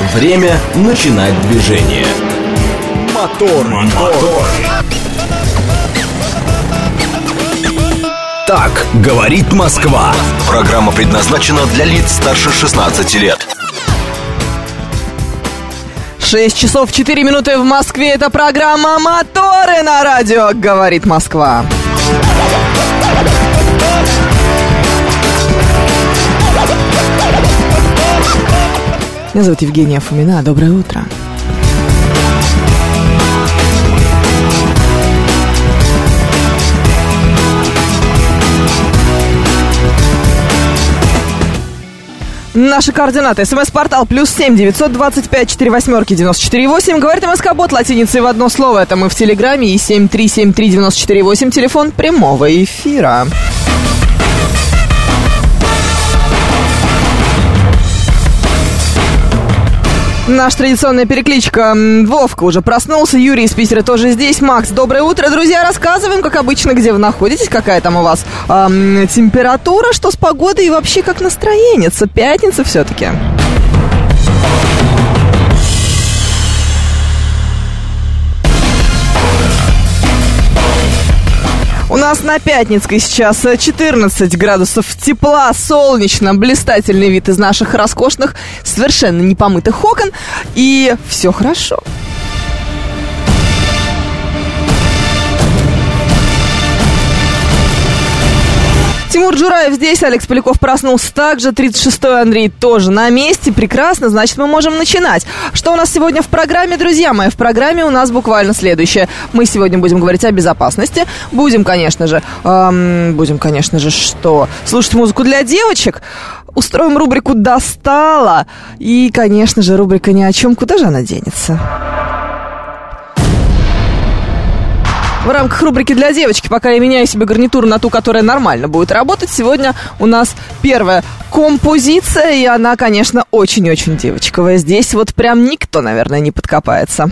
Время начинать движение. Мотор, мотор. Так говорит Москва. Программа предназначена для лиц старше 16 лет. 6 часов 4 минуты в Москве. Это программа «Моторы» на радио «Говорит Москва». Меня зовут Евгения Фомина. Доброе утро. Наши координаты. СМС-портал плюс семь девятьсот двадцать пять четыре восьмерки девяносто четыре восемь. Говорит МСК-бот латиницей в одно слово. Это мы в Телеграме и семь три семь три девяносто четыре восемь. Телефон прямого эфира. Наша традиционная перекличка. Вовка уже проснулся, Юрий из Питера тоже здесь. Макс, доброе утро, друзья. Рассказываем, как обычно, где вы находитесь, какая там у вас эм, температура, что с погодой и вообще как настроение. Пятница все-таки. У нас на Пятницкой сейчас 14 градусов тепла, солнечно, блистательный вид из наших роскошных, совершенно непомытых окон. И все хорошо. Тимур Джураев здесь, Алекс Поляков проснулся также, 36-й Андрей тоже на месте, прекрасно, значит мы можем начинать. Что у нас сегодня в программе, друзья мои? В программе у нас буквально следующее. Мы сегодня будем говорить о безопасности, будем, конечно же, эм, будем, конечно же, что? Слушать музыку для девочек, устроим рубрику «Достала» и, конечно же, рубрика «Ни о чем». Куда же она денется? В рамках рубрики для девочки, пока я меняю себе гарнитуру на ту, которая нормально будет работать, сегодня у нас первая композиция, и она, конечно, очень-очень девочковая. Здесь вот прям никто, наверное, не подкопается.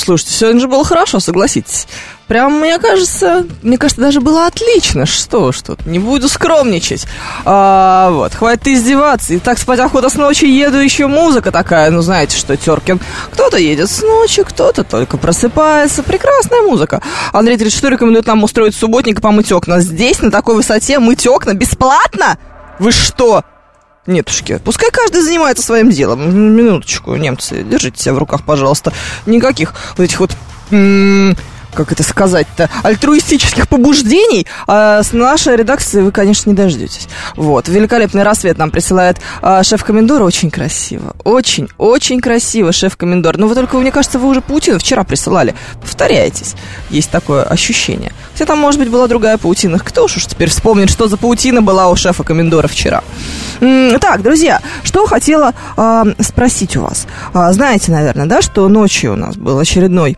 Слушайте, сегодня же было хорошо, согласитесь. Прям, мне кажется, мне кажется, даже было отлично. Что ж тут, не буду скромничать. А, вот, хватит издеваться. И так спать охота с ночи, еду еще музыка такая. Ну, знаете что, Теркин. Кто-то едет с ночи, кто-то только просыпается. Прекрасная музыка. Андрей 34 рекомендует нам устроить субботник и помыть окна. Здесь, на такой высоте, мыть окна бесплатно? Вы что? Нетушки, пускай каждый занимается своим делом. Минуточку, немцы, держите себя в руках, пожалуйста. Никаких вот этих вот как это сказать-то, альтруистических побуждений а с нашей редакции вы, конечно, не дождетесь. Вот, великолепный рассвет нам присылает а, шеф-комендор, очень красиво, очень, очень красиво, шеф-комендор. Но вы только, мне кажется, вы уже паутину вчера присылали. Повторяйтесь, есть такое ощущение. Хотя там, может быть, была другая паутина. Кто уж теперь вспомнит, что за паутина была у шефа-комендора вчера. Так, друзья, что хотела а, спросить у вас. А, знаете, наверное, да, что ночью у нас был очередной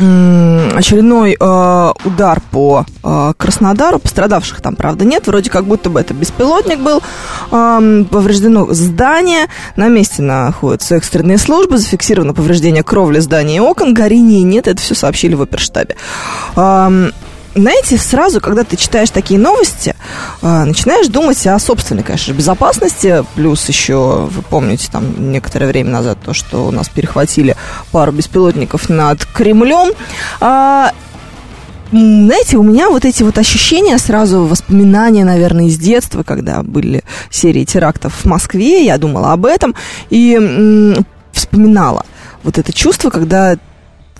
очередной э, удар по э, Краснодару. Пострадавших там, правда, нет. Вроде как будто бы это беспилотник был. Э, повреждено здание. На месте находятся экстренные службы. Зафиксировано повреждение кровли здания и окон. Горения нет. Это все сообщили в оперштабе. Э, знаете, сразу, когда ты читаешь такие новости, э, начинаешь думать о собственной, конечно, безопасности. Плюс еще, вы помните, там некоторое время назад то, что у нас перехватили пару беспилотников над Кремлем. А, знаете, у меня вот эти вот ощущения, сразу воспоминания, наверное, из детства, когда были серии терактов в Москве, я думала об этом и м- вспоминала вот это чувство, когда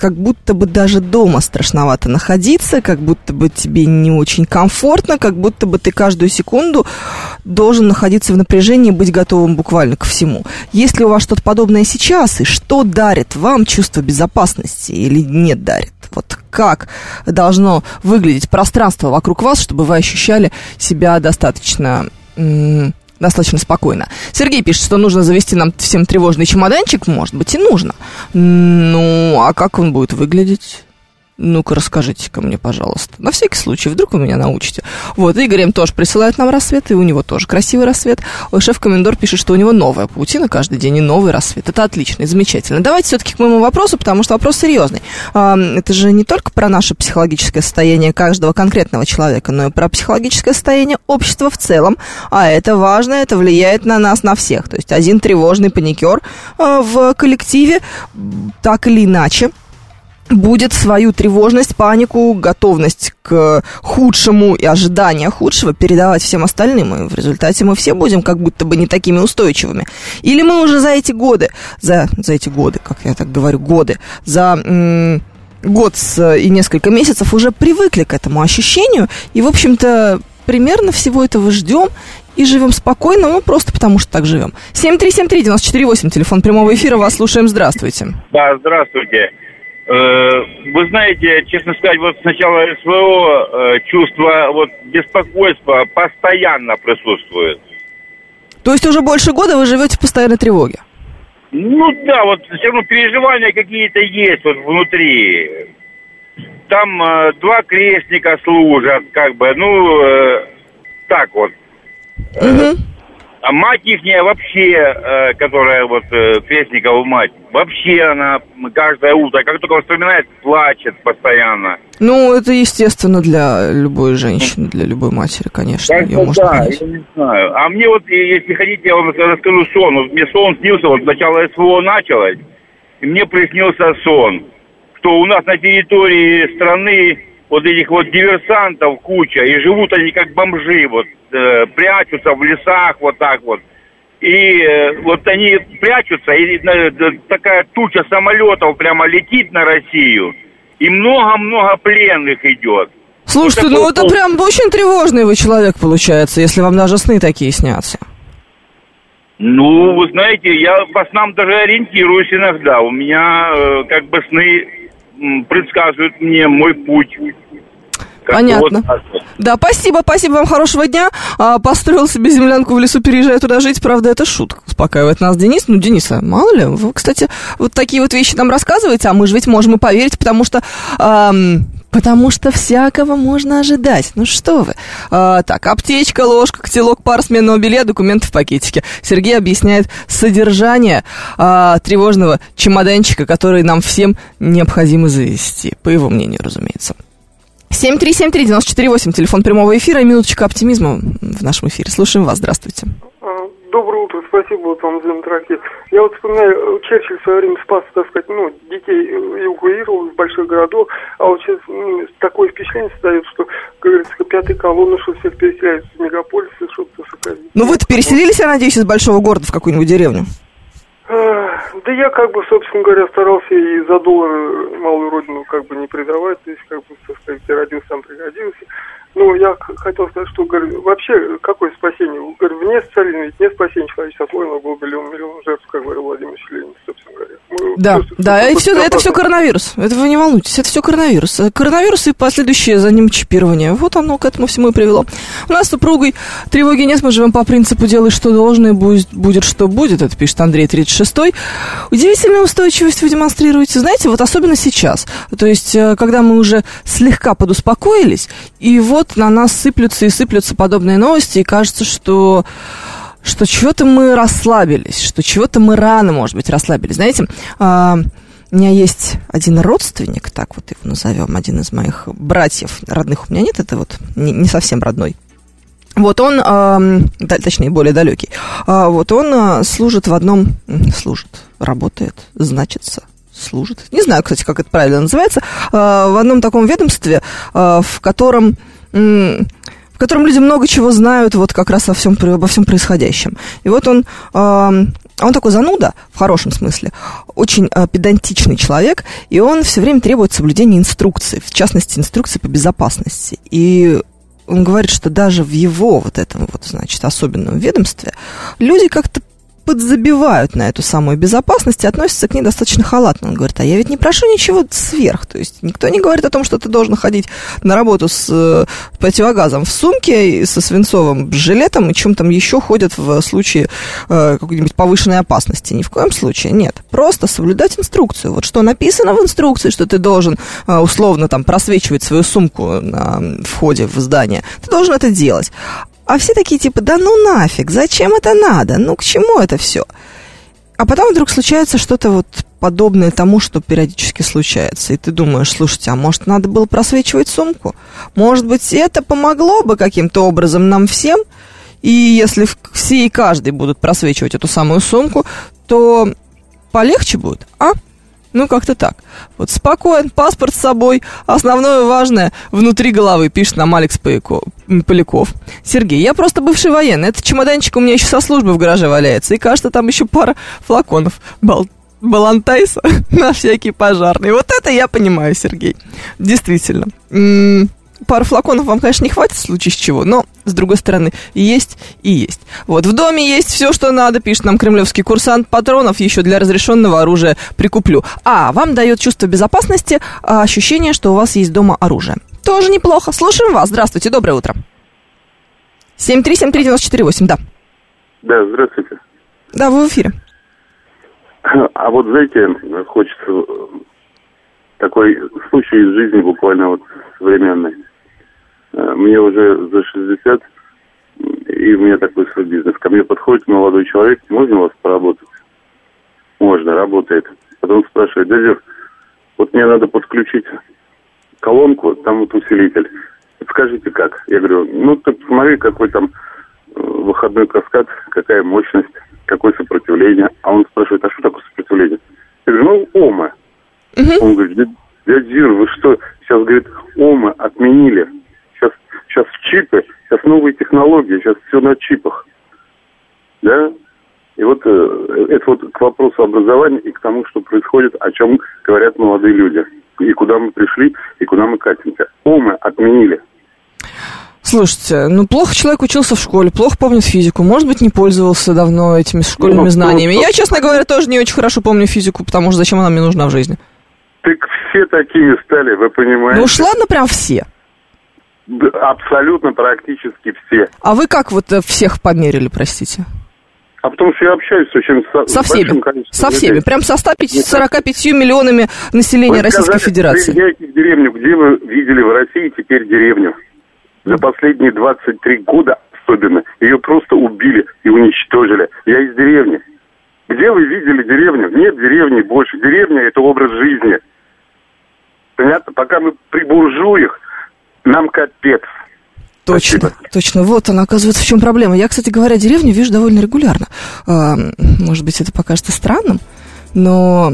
как будто бы даже дома страшновато находиться, как будто бы тебе не очень комфортно, как будто бы ты каждую секунду должен находиться в напряжении, быть готовым буквально ко всему. Есть ли у вас что-то подобное сейчас, и что дарит вам чувство безопасности или не дарит? Вот как должно выглядеть пространство вокруг вас, чтобы вы ощущали себя достаточно достаточно спокойно. Сергей пишет, что нужно завести нам всем тревожный чемоданчик. Может быть, и нужно. Ну, а как он будет выглядеть? Ну-ка, расскажите-ка мне, пожалуйста. На всякий случай, вдруг вы меня научите. Вот, Игорь им тоже присылает нам рассвет, и у него тоже красивый рассвет. Шеф-комендор пишет, что у него новая паутина каждый день и новый рассвет. Это отлично и замечательно. Давайте все-таки к моему вопросу, потому что вопрос серьезный. Это же не только про наше психологическое состояние каждого конкретного человека, но и про психологическое состояние общества в целом. А это важно, это влияет на нас, на всех. То есть один тревожный паникер а, в коллективе так или иначе будет свою тревожность, панику, готовность к худшему и ожидание худшего передавать всем остальным. И в результате мы все будем как будто бы не такими устойчивыми. Или мы уже за эти годы, за, за эти годы, как я так говорю, годы, за м- год с, и несколько месяцев уже привыкли к этому ощущению. И, в общем-то, примерно всего этого ждем и живем спокойно, ну, просто потому что так живем. 7373948, телефон прямого эфира, вас слушаем, здравствуйте. Да, здравствуйте. Э, вы знаете, честно сказать, вот с начала СВО э, чувство вот беспокойства постоянно присутствует. То есть уже больше года вы живете в постоянной тревоге? Ну да, вот все равно переживания какие-то есть вот внутри. Там э, два крестника служат, как бы, ну, э, так вот. Угу. А мать ихняя вообще, э, которая вот э, Крестникова мать, вообще она каждое утро, как только вспоминает, плачет постоянно. Ну, это естественно для любой женщины, для любой матери, конечно. Ее да, можно понять. я не знаю. А мне вот, если хотите, я вам расскажу сон. Вот мне сон снился, вот сначала СВО началось, и мне приснился сон, что у нас на территории страны вот этих вот диверсантов куча, и живут они как бомжи, вот, э, прячутся в лесах вот так вот. И э, вот они прячутся, и э, такая туча самолетов прямо летит на Россию, и много-много пленных идет. Слушайте, вот ну это прям очень тревожный вы человек получается, если вам даже сны такие снятся. Ну, вы знаете, я по снам даже ориентируюсь иногда. У меня э, как бы сны предсказывают мне мой путь. Понятно. Вот. Да, спасибо, спасибо вам, хорошего дня. А, построил себе землянку в лесу, переезжаю туда жить. Правда, это шутка. Успокаивает нас Денис. Ну, Дениса, мало ли, вы, кстати, вот такие вот вещи нам рассказываете, а мы же ведь можем и поверить, потому что... Эм, Потому что всякого можно ожидать. Ну что вы. А, так, аптечка, ложка, котелок, пар сменного белья, документы в пакетике. Сергей объясняет содержание а, тревожного чемоданчика, который нам всем необходимо завести. По его мнению, разумеется. 7373948, телефон прямого эфира, минуточка оптимизма в нашем эфире. Слушаем вас, здравствуйте. Доброе утро, спасибо вот вам за интерактив. Я вот вспоминаю, Черчилль в свое время спас, так сказать, ну, детей эвакуировал из больших городов, а вот сейчас ну, такое впечатление создает, что, как говорится, пятая колонна, что всех переселяют из мегаполиса, что-то сохранить. Ну вы-то переселились, я надеюсь, из большого города в какую-нибудь деревню? Да я как бы, собственно говоря, старался и за доллары малую родину как бы не предавать, то есть как бы, так сказать, родился сам пригодился. Ну, я хотел сказать, что говорю, вообще какое спасение? Говорю, вне социализма ведь нет спасения человечества, отложено был миллион, миллион жертв, как говорил Владимир Ленин, собственно. Мы да, да, и все, это все коронавирус. Это вы не волнуйтесь, это все коронавирус. Коронавирус и последующее за ним чипирование. Вот оно к этому всему и привело. У нас с супругой тревоги нет, мы живем по принципу «делай, что должно, будет, будет что будет», это пишет Андрей 36-й. Удивительная устойчивость вы демонстрируете, знаете, вот особенно сейчас. То есть, э, когда мы уже слегка подуспокоились, и вот на нас сыплются и сыплются подобные новости, и кажется, что что чего-то мы расслабились, что чего-то мы рано, может быть, расслабились. Знаете, а, у меня есть один родственник, так вот его назовем, один из моих братьев, родных у меня нет, это вот не, совсем родной. Вот он, да, точнее, более далекий. Э, вот он служит в одном, служит, работает, значится, служит. Не знаю, кстати, как это правильно называется. В одном таком ведомстве, в котором котором люди много чего знают вот как раз во всем, обо всем происходящем. И вот он, он такой зануда, в хорошем смысле, очень э, педантичный человек, и он все время требует соблюдения инструкций, в частности, инструкций по безопасности. И он говорит, что даже в его вот этом вот, значит, особенном ведомстве люди как-то подзабивают на эту самую безопасность и относятся к ней достаточно халатно. Он говорит, а я ведь не прошу ничего сверх. То есть никто не говорит о том, что ты должен ходить на работу с э, противогазом в сумке, со свинцовым жилетом и чем там еще ходят в случае э, какой-нибудь повышенной опасности. Ни в коем случае нет. Просто соблюдать инструкцию. Вот что написано в инструкции, что ты должен э, условно там просвечивать свою сумку на входе в здание, ты должен это делать. А все такие типа, да ну нафиг, зачем это надо? Ну к чему это все? А потом вдруг случается что-то вот подобное тому, что периодически случается. И ты думаешь, слушайте, а может надо было просвечивать сумку? Может быть, это помогло бы каким-то образом нам всем? И если все и каждый будут просвечивать эту самую сумку, то полегче будет, а? Ну, как-то так. Вот спокоен, паспорт с собой. Основное важное внутри головы, пишет нам Алекс Поляков. Сергей, я просто бывший военный. Этот чемоданчик у меня еще со службы в гараже валяется. И кажется, там еще пара флаконов бол балантайса на всякий пожарный. Вот это я понимаю, Сергей. Действительно. М -м пару флаконов вам, конечно, не хватит в случае с чего, но, с другой стороны, есть и есть. Вот, в доме есть все, что надо, пишет нам кремлевский курсант, патронов еще для разрешенного оружия прикуплю. А, вам дает чувство безопасности а, ощущение, что у вас есть дома оружие. Тоже неплохо. Слушаем вас. Здравствуйте, доброе утро. 7373948, да. Да, здравствуйте. Да, вы в эфире. А вот, знаете, хочется такой случай из жизни буквально вот современный. Э, мне уже за 60, и у меня такой свой бизнес. Ко мне подходит молодой человек, можно у вас поработать? Можно, работает. Потом спрашивает, дядя, вот мне надо подключить колонку, там вот усилитель. Скажите как? Я говорю, ну ты посмотри, какой там э, выходной каскад, какая мощность, какое сопротивление. А он спрашивает, а что такое сопротивление? Я говорю, ну, ОМА. Угу. Он говорит, дядя Юр, вы что, сейчас, говорит, ОМА отменили. Сейчас, сейчас чипы, сейчас новые технологии, сейчас все на чипах. Да? И вот э, это вот к вопросу образования и к тому, что происходит, о чем говорят молодые люди. И куда мы пришли, и куда мы катимся. ОМы отменили. Слушайте, ну плохо человек учился в школе, плохо помнит физику, может быть, не пользовался давно этими школьными ну, знаниями. Ну, Я, честно говоря, тоже не очень хорошо помню физику, потому что зачем она мне нужна в жизни? Так все такими стали, вы понимаете? Ну уж ладно, прям все. Абсолютно, практически все. А вы как вот э, всех померили, простите? А потому что я общаюсь очень со, Со всеми. Со людей. всеми. Прям со 145 миллионами населения Вы Российской сказали, Федерации. Приезжайте в деревню. Где вы видели в России теперь деревню? За последние 23 года особенно. Ее просто убили и уничтожили. Я из деревни. Где вы видели деревню? Нет деревни больше. Деревня – это образ жизни. Понятно? Пока мы при буржуях, нам капец. Точно, Спасибо. точно. Вот она, оказывается, в чем проблема. Я, кстати говоря, деревню вижу довольно регулярно. А, Может быть, это покажется странным, но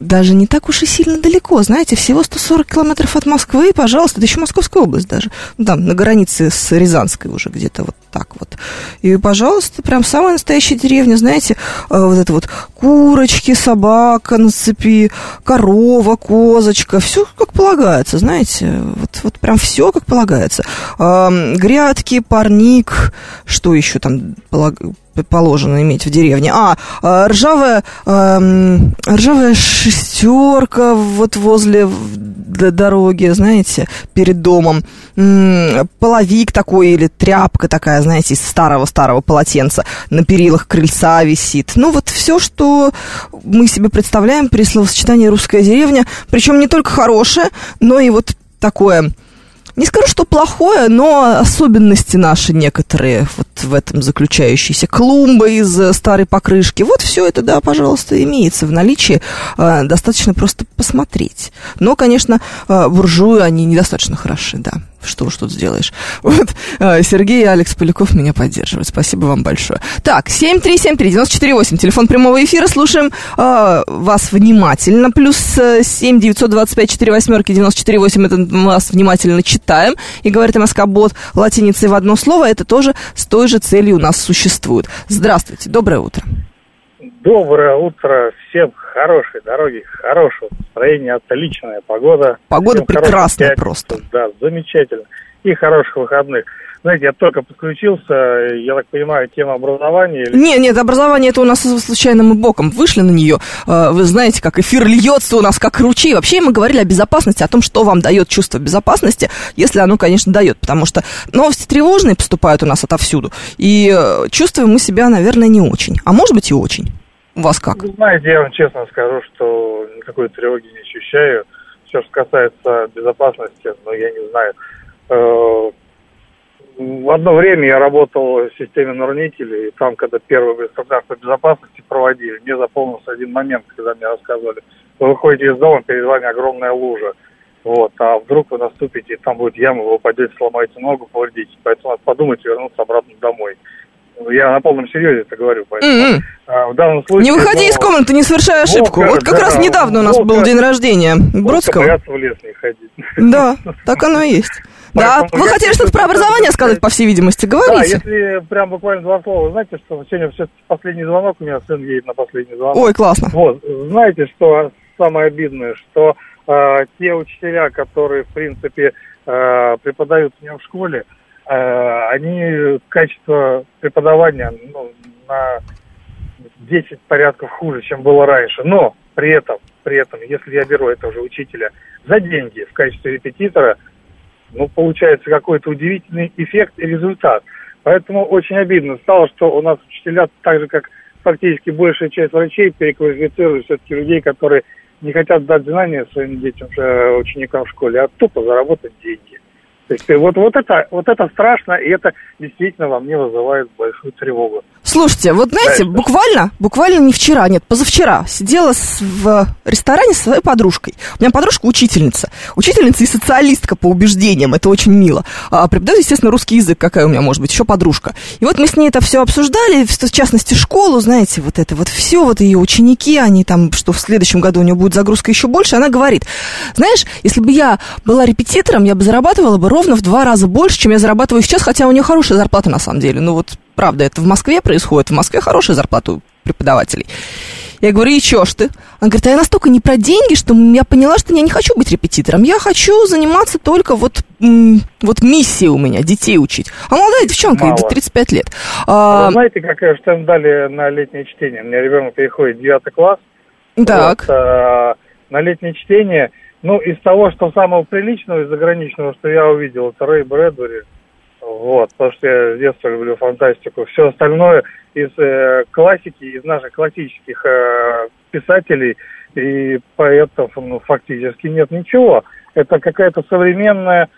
даже не так уж и сильно далеко, знаете, всего 140 километров от Москвы, и, пожалуйста, это еще Московская область даже, ну, там, на границе с Рязанской уже где-то вот так вот. И, пожалуйста, прям самая настоящая деревня, знаете, э, вот это вот курочки, собака на цепи, корова, козочка, все как полагается, знаете, вот, вот прям все как полагается. Грядки, парник, что еще там положено иметь в деревне. А, а, ржавая, ам, ржавая шестерка вот возле дороги, знаете, перед домом. Половик такой или тряпка такая, знаете, из старого-старого полотенца на перилах крыльца висит. Ну, вот все, что мы себе представляем при словосочетании «русская деревня», причем не только хорошее, но и вот такое не скажу, что плохое, но особенности наши некоторые, вот в этом заключающиеся. Клумба из э, старой покрышки. Вот все это, да, пожалуйста, имеется в наличии. Э, Достаточно просто посмотреть. Но, конечно, э, буржуи, они недостаточно хороши, да. Что уж тут сделаешь. Вот э, Сергей и Алекс Поляков меня поддерживают. Спасибо вам большое. Так, 7373948, телефон прямого эфира. Слушаем э, вас внимательно. Плюс э, 7 925 4 восьмерки 948, это мы вас внимательно читаем. И говорит МСК Бот латиницей в одно слово. Это тоже с той же целью у нас существует. Здравствуйте, доброе утро. Доброе утро всем. Хорошей дороги, хорошего настроения, отличная погода. Погода Всем прекрасная просто. Да, замечательно. И хороших выходных. Знаете, я только подключился, я так понимаю, тема образования. или- Нет, нет, образование это у нас случайным боком. Вышли на нее. Э, Вы знаете, как эфир льется у нас, как ручей. Вообще мы говорили о безопасности, о том, что вам дает чувство безопасности, если оно, конечно, дает. Потому что новости тревожные поступают у нас отовсюду. И э, чувствуем мы себя, наверное, не очень. А может быть и очень. У вас как? Вы знаете, я вам честно скажу, что никакой тревоги не ощущаю. Все, что касается безопасности, ну, я не знаю. В одно время я работал в системе нурнителей, и там, когда первый инструктаж по безопасности проводили, мне запомнился один момент, когда мне рассказывали, вы выходите из дома, перед вами огромная лужа, вот, а вдруг вы наступите, и там будет яма, вы упадете, сломаете ногу, повредите, поэтому надо подумать и вернуться обратно домой. Я на полном серьезе это говорю, поэтому М-м. А, в данном случае... Не выходи ну, из комнаты, не совершай ошибку. Волка, Вот как да, раз недавно у нас волка. был день рождения Бродского. в лес не ходить. Да, так оно и есть. Да, вы хотели что-то про образование сказать, по всей видимости, Да, говорите. если прям буквально два слова, знаете, что сегодня все последний звонок, у меня сын едет на последний звонок. Ой, классно. Вот, знаете, что самое обидное, что э, те учителя, которые, в принципе, э, преподают у меня в школе, э, они качество преподавания ну, на 10 порядков хуже, чем было раньше. Но при этом, при этом, если я беру этого же учителя за деньги в качестве репетитора, ну, получается какой-то удивительный эффект и результат. Поэтому очень обидно стало, что у нас учителя, так же как фактически большая часть врачей, переквалифицируют все-таки людей, которые не хотят дать знания своим детям, э, ученикам в школе, а тупо заработать деньги. То есть э, вот, вот, это, вот это страшно, и это действительно во мне вызывает большую тревогу. Слушайте, вот знаете, Дальше. буквально, буквально не вчера, нет, позавчера сидела с- в ресторане со своей подружкой. У меня подружка учительница. Учительница и социалистка по убеждениям, это очень мило. А, преподает, естественно, русский язык, какая у меня может быть, еще подружка. И вот мы с ней это все обсуждали, в частности, школу, знаете, вот это вот все, вот ее ученики, они там, что в следующем году у нее будет загрузка еще больше, она говорит, знаешь, если бы я была репетитором, я бы зарабатывала бы ровно в два раза больше, чем я зарабатываю сейчас, хотя у нее хорошая зарплата на самом деле. Ну вот, правда, это в Москве происходит, в Москве хорошая зарплата у преподавателей. Я говорю, и чё ж ты? Она говорит, а я настолько не про деньги, что я поняла, что я не хочу быть репетитором. Я хочу заниматься только вот, вот миссией у меня, детей учить. А молодая девчонка, ей Мало. 35 лет. А А, Вы знаете, как что им дали на летнее чтение? У меня ребенок переходит в девятый класс, так, Вот, э, на летнее чтение. Ну, из того, что самого приличного и заграничного, что я увидел, это Рэй Брэдбери. Вот, потому что я с детства люблю фантастику. Все остальное из э, классики, из наших классических э, писателей и поэтов, ну, фактически нет ничего. Это какая-то современная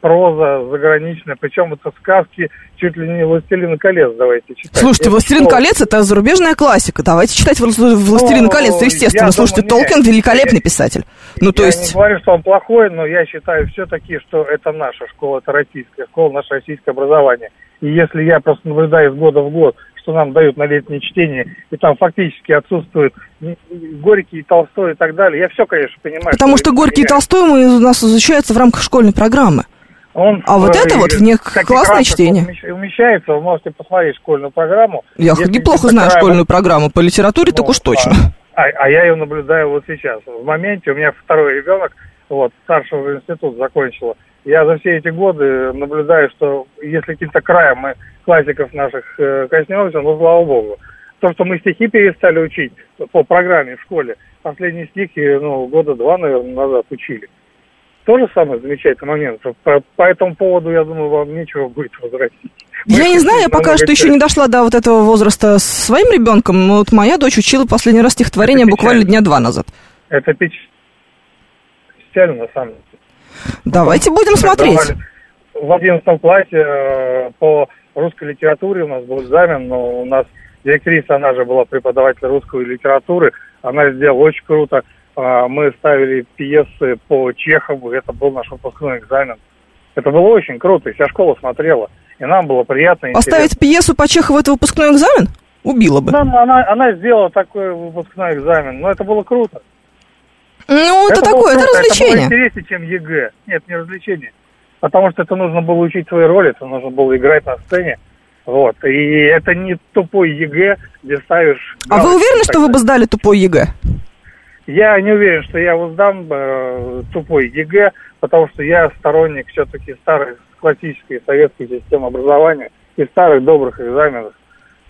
проза заграничная, причем это сказки чуть ли не «Властелин колец» давайте читать. Слушайте, «Властелин колец» — это зарубежная классика. Давайте читать «Вла- «Властелин Ну, колец», естественно. я Слушайте, думаю. Толкин — великолепный писатель. Ну, то я есть... не говорю, что он плохой, но я считаю все-таки, что это наша школа, это российская школа, наше российское образование. И если я просто наблюдаю из года в год, что нам дают на летнее чтение, и там фактически отсутствуют м, Горький, Толстой и так далее, я все, конечно, понимаю. Потому что это Горький и Толстой мы- у нас изучаются в рамках школьной программы. Он, А вот э, это вот в них как классное чтение. умещ- Умещается, вы можете посмотреть школьную программу. Я Если неплохо знаю такая школьную программу по литературе, так Ну, уж точно. А, а я ее наблюдаю вот сейчас. В моменте у меня второй ребенок, вот, старшего институт закончила. Я за все эти годы наблюдаю, что если каким-то краем мы классиков наших э, коснемся, ну, слава богу. То, что мы стихи перестали учить по программе в школе, последние стихи, ну, года два, наверное, назад учили. Тоже самый замечательный момент. По, по этому поводу, я думаю, вам нечего будет возразить. Я не знаю, я пока что еще не дошла до вот этого возраста с своим ребенком, но вот моя дочь учила последний раз стихотворение буквально дня два назад. Это печ- печально, на самом деле. Давайте будем смотреть. В одиннадцатом классе э, по русской литературе у нас был экзамен, но у нас директриса, она же была преподаватель русской литературы, она сделала очень круто. А, Мы ставили пьесы по Чехову, это был наш выпускной экзамен. Это было очень круто, и вся школа смотрела. И нам было приятно. Поставить пьесу по Чехову это выпускной экзамен? Убила бы. Да, она, она сделала такой выпускной экзамен, но это было круто. Ну, это, было такое, это круто, Это развлечение. интереснее, чем ЕГЭ. Нет, не развлечение. Потому что это нужно было учить свои роли, это нужно было играть на сцене. Вот. И это не тупой ЕГЭ, где ставишь... А вы галочки уверены, что вы бы сдали тупой ЕГЭ? Я не уверен, что я вот сдам э, тупой ЕГЭ, потому что я сторонник все-таки старой классической советской системы образования и старых добрых экзаменов.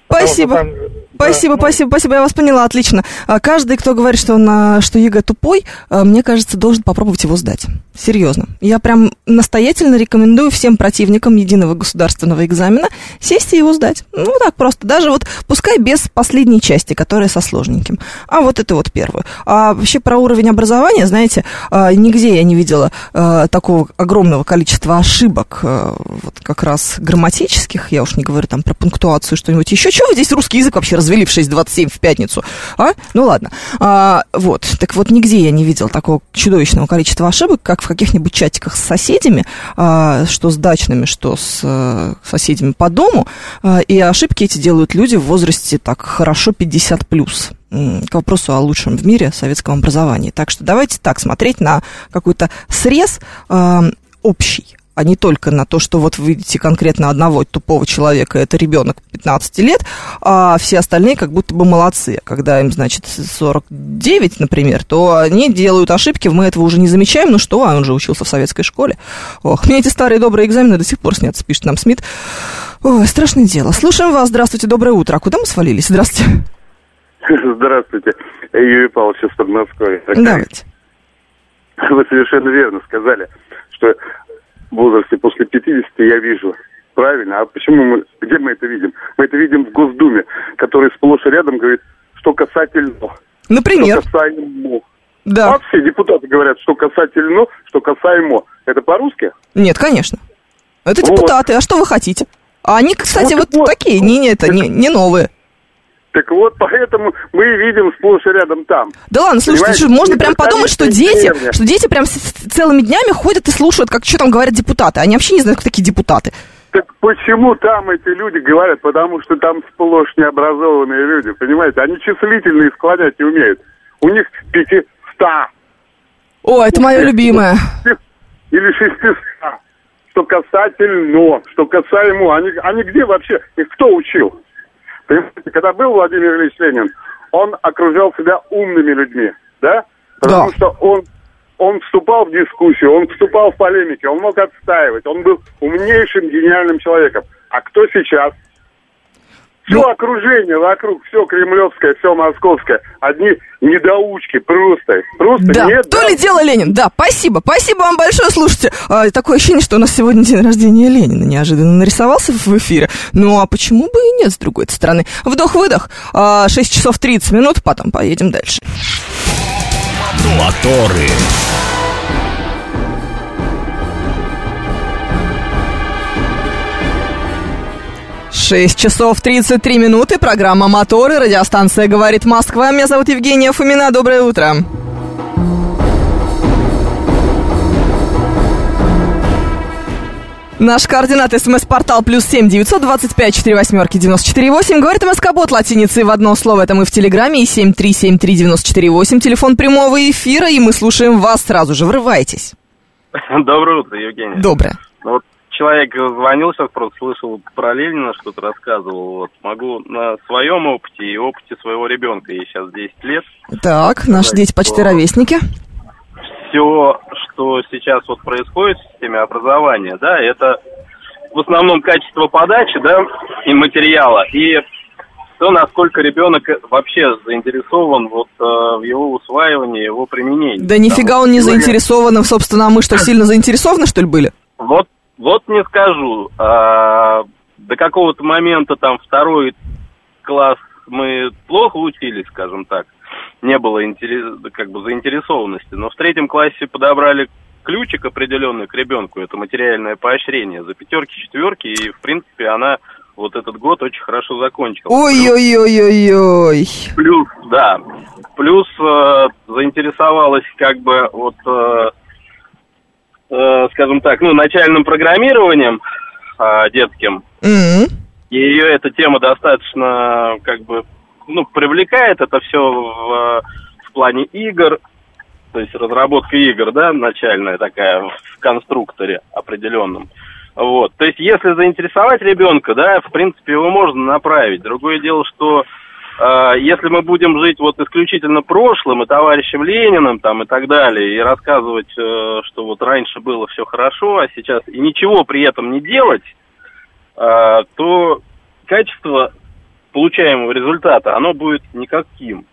Спасибо. там, Спасибо, да, спасибо, спасибо, я вас поняла, отлично. А Каждый, кто говорит, что, он, что ЕГЭ тупой, а, мне кажется, должен попробовать его сдать. Серьезно. Я прям настоятельно рекомендую всем противникам единого государственного экзамена сесть и его сдать. Ну, так просто. Даже вот, пускай без последней части, которая со сложненьким. А вот это вот первую. А вообще про уровень образования, знаете, а, нигде я не видела такого огромного количества ошибок, вот как раз грамматических, я уж не говорю там про пунктуацию, что-нибудь еще. Чего вы здесь русский язык вообще развели в 6.27 в пятницу? А? Ну ладно. А, вот. Так вот, нигде я не видел такого чудовищного количества ошибок, как в каких-нибудь чатиках с соседями, а, что с дачными, что с э, соседями по дому. А, и ошибки эти делают люди в возрасте так хорошо 50 плюс к вопросу о лучшем в мире советском образовании. Так что давайте так смотреть на какой-то срез э, общий а не только на то, что вот вы видите конкретно одного тупого человека, это ребенок 15 лет, а все остальные как будто бы молодцы. Когда им, значит, 49, например, то они делают ошибки, мы этого уже не замечаем, ну что, а он же учился в советской школе. Ох, мне эти старые добрые экзамены до сих пор снятся, пишет нам Смит. Ой, страшное дело. Слушаем вас, здравствуйте, доброе утро. А куда мы свалились? Здравствуйте. Здравствуйте, Юрий Павлович из Подмосковья. Давайте. Вы совершенно верно сказали, что возрасте после 50 я вижу. Правильно. А почему мы, где мы это видим? Мы это видим в Госдуме, который сплошь и рядом говорит, что касательно. Например. Что касаемо. Да. А все депутаты говорят, что касательно, что касаемо. Это по-русски? Нет, конечно. Это Вот. депутаты. А что вы хотите? А они, кстати, вот, Вот, вот. такие, не, не, это, не, не новые. Так вот, поэтому мы видим сплошь и рядом там. Да ладно, слушайте, Понимаете, что, можно прям подумать, что дети, что дети прям целыми днями ходят и слушают, как что там говорят депутаты. Они вообще не знают, кто такие депутаты. Так почему там эти люди говорят? Потому что там сплошь необразованные люди, понимаете? Они числительные склонять не умеют. У них 500 О, это мое любимое. или 600. Что касательно, что касаемо. Они, они где вообще? Их кто учил? Понимаете, когда был Владимир Ильич Ленин, он окружал себя умными людьми, да? Потому Да. что он, он вступал в дискуссию, он вступал в полемики, он мог отстаивать, он был умнейшим, гениальным человеком. А кто сейчас? Все окружение вокруг, все кремлевское, все московское. Одни недоучки, просто. Просто Да, нет. то ли дело Ленин. Да, спасибо. Спасибо вам большое. Слушайте, а, такое ощущение, что у нас сегодня день рождения Ленина неожиданно нарисовался в эфире. Ну, а почему бы и нет, с другой стороны? Вдох-выдох. А, 6 часов 30 минут, потом поедем дальше. Моторы. 6 часов 33 минуты. Программа «Моторы». Радиостанция «Говорит Москва». Меня зовут Евгения Фомина. Доброе утро. Наш координат смс-портал плюс семь девятьсот двадцать пять четыре восьмерки девяносто четыре восемь. Говорит МСК-бот латиницей в одно слово. Это мы в Телеграме и семь три семь три девяносто четыре восемь. Телефон прямого эфира, и мы слушаем вас сразу же. Врывайтесь. Доброе утро, Евгений. Доброе. Ну, Вот человек звонил сейчас, просто слышал про Ленина, что-то рассказывал. Вот могу на своем опыте и опыте своего ребенка, ей сейчас 10 лет, Так, наши дети почти ровесники. все, что сейчас вот происходит в системе образования, да, это в основном качество подачи, да, и материала, и то, насколько ребенок вообще заинтересован вот э, в его усваивании, его применении. Да нифига он не заинтересован, собственно, а мы что, сильно заинтересованы, что ли, были? Вот, вот не скажу. А, до какого-то момента там второй класс мы плохо учились, скажем так. Не было интерес, как бы заинтересованности. Но в третьем классе подобрали ключик определенный к ребенку. Это материальное поощрение за пятерки, четверки. И, в принципе, она вот этот год очень хорошо закончила. Ой-ой-ой-ой-ой. Плюс, да. Плюс э, заинтересовалась как бы вот, э, э, скажем так, ну, начальным программированием э, детским. М. И ее эта тема достаточно как бы, ну, привлекает это все в, в плане игр, то есть разработка игр, да, начальная такая в конструкторе определенном. Вот. То есть, если заинтересовать ребенка, да, в принципе, его можно направить. Другое дело, что э, если мы будем жить вот исключительно прошлым и товарищем Лениным там и так далее, и рассказывать, э, что вот раньше было все хорошо, а сейчас и ничего при этом не делать, э, то качество получаемого результата, оно будет никаким.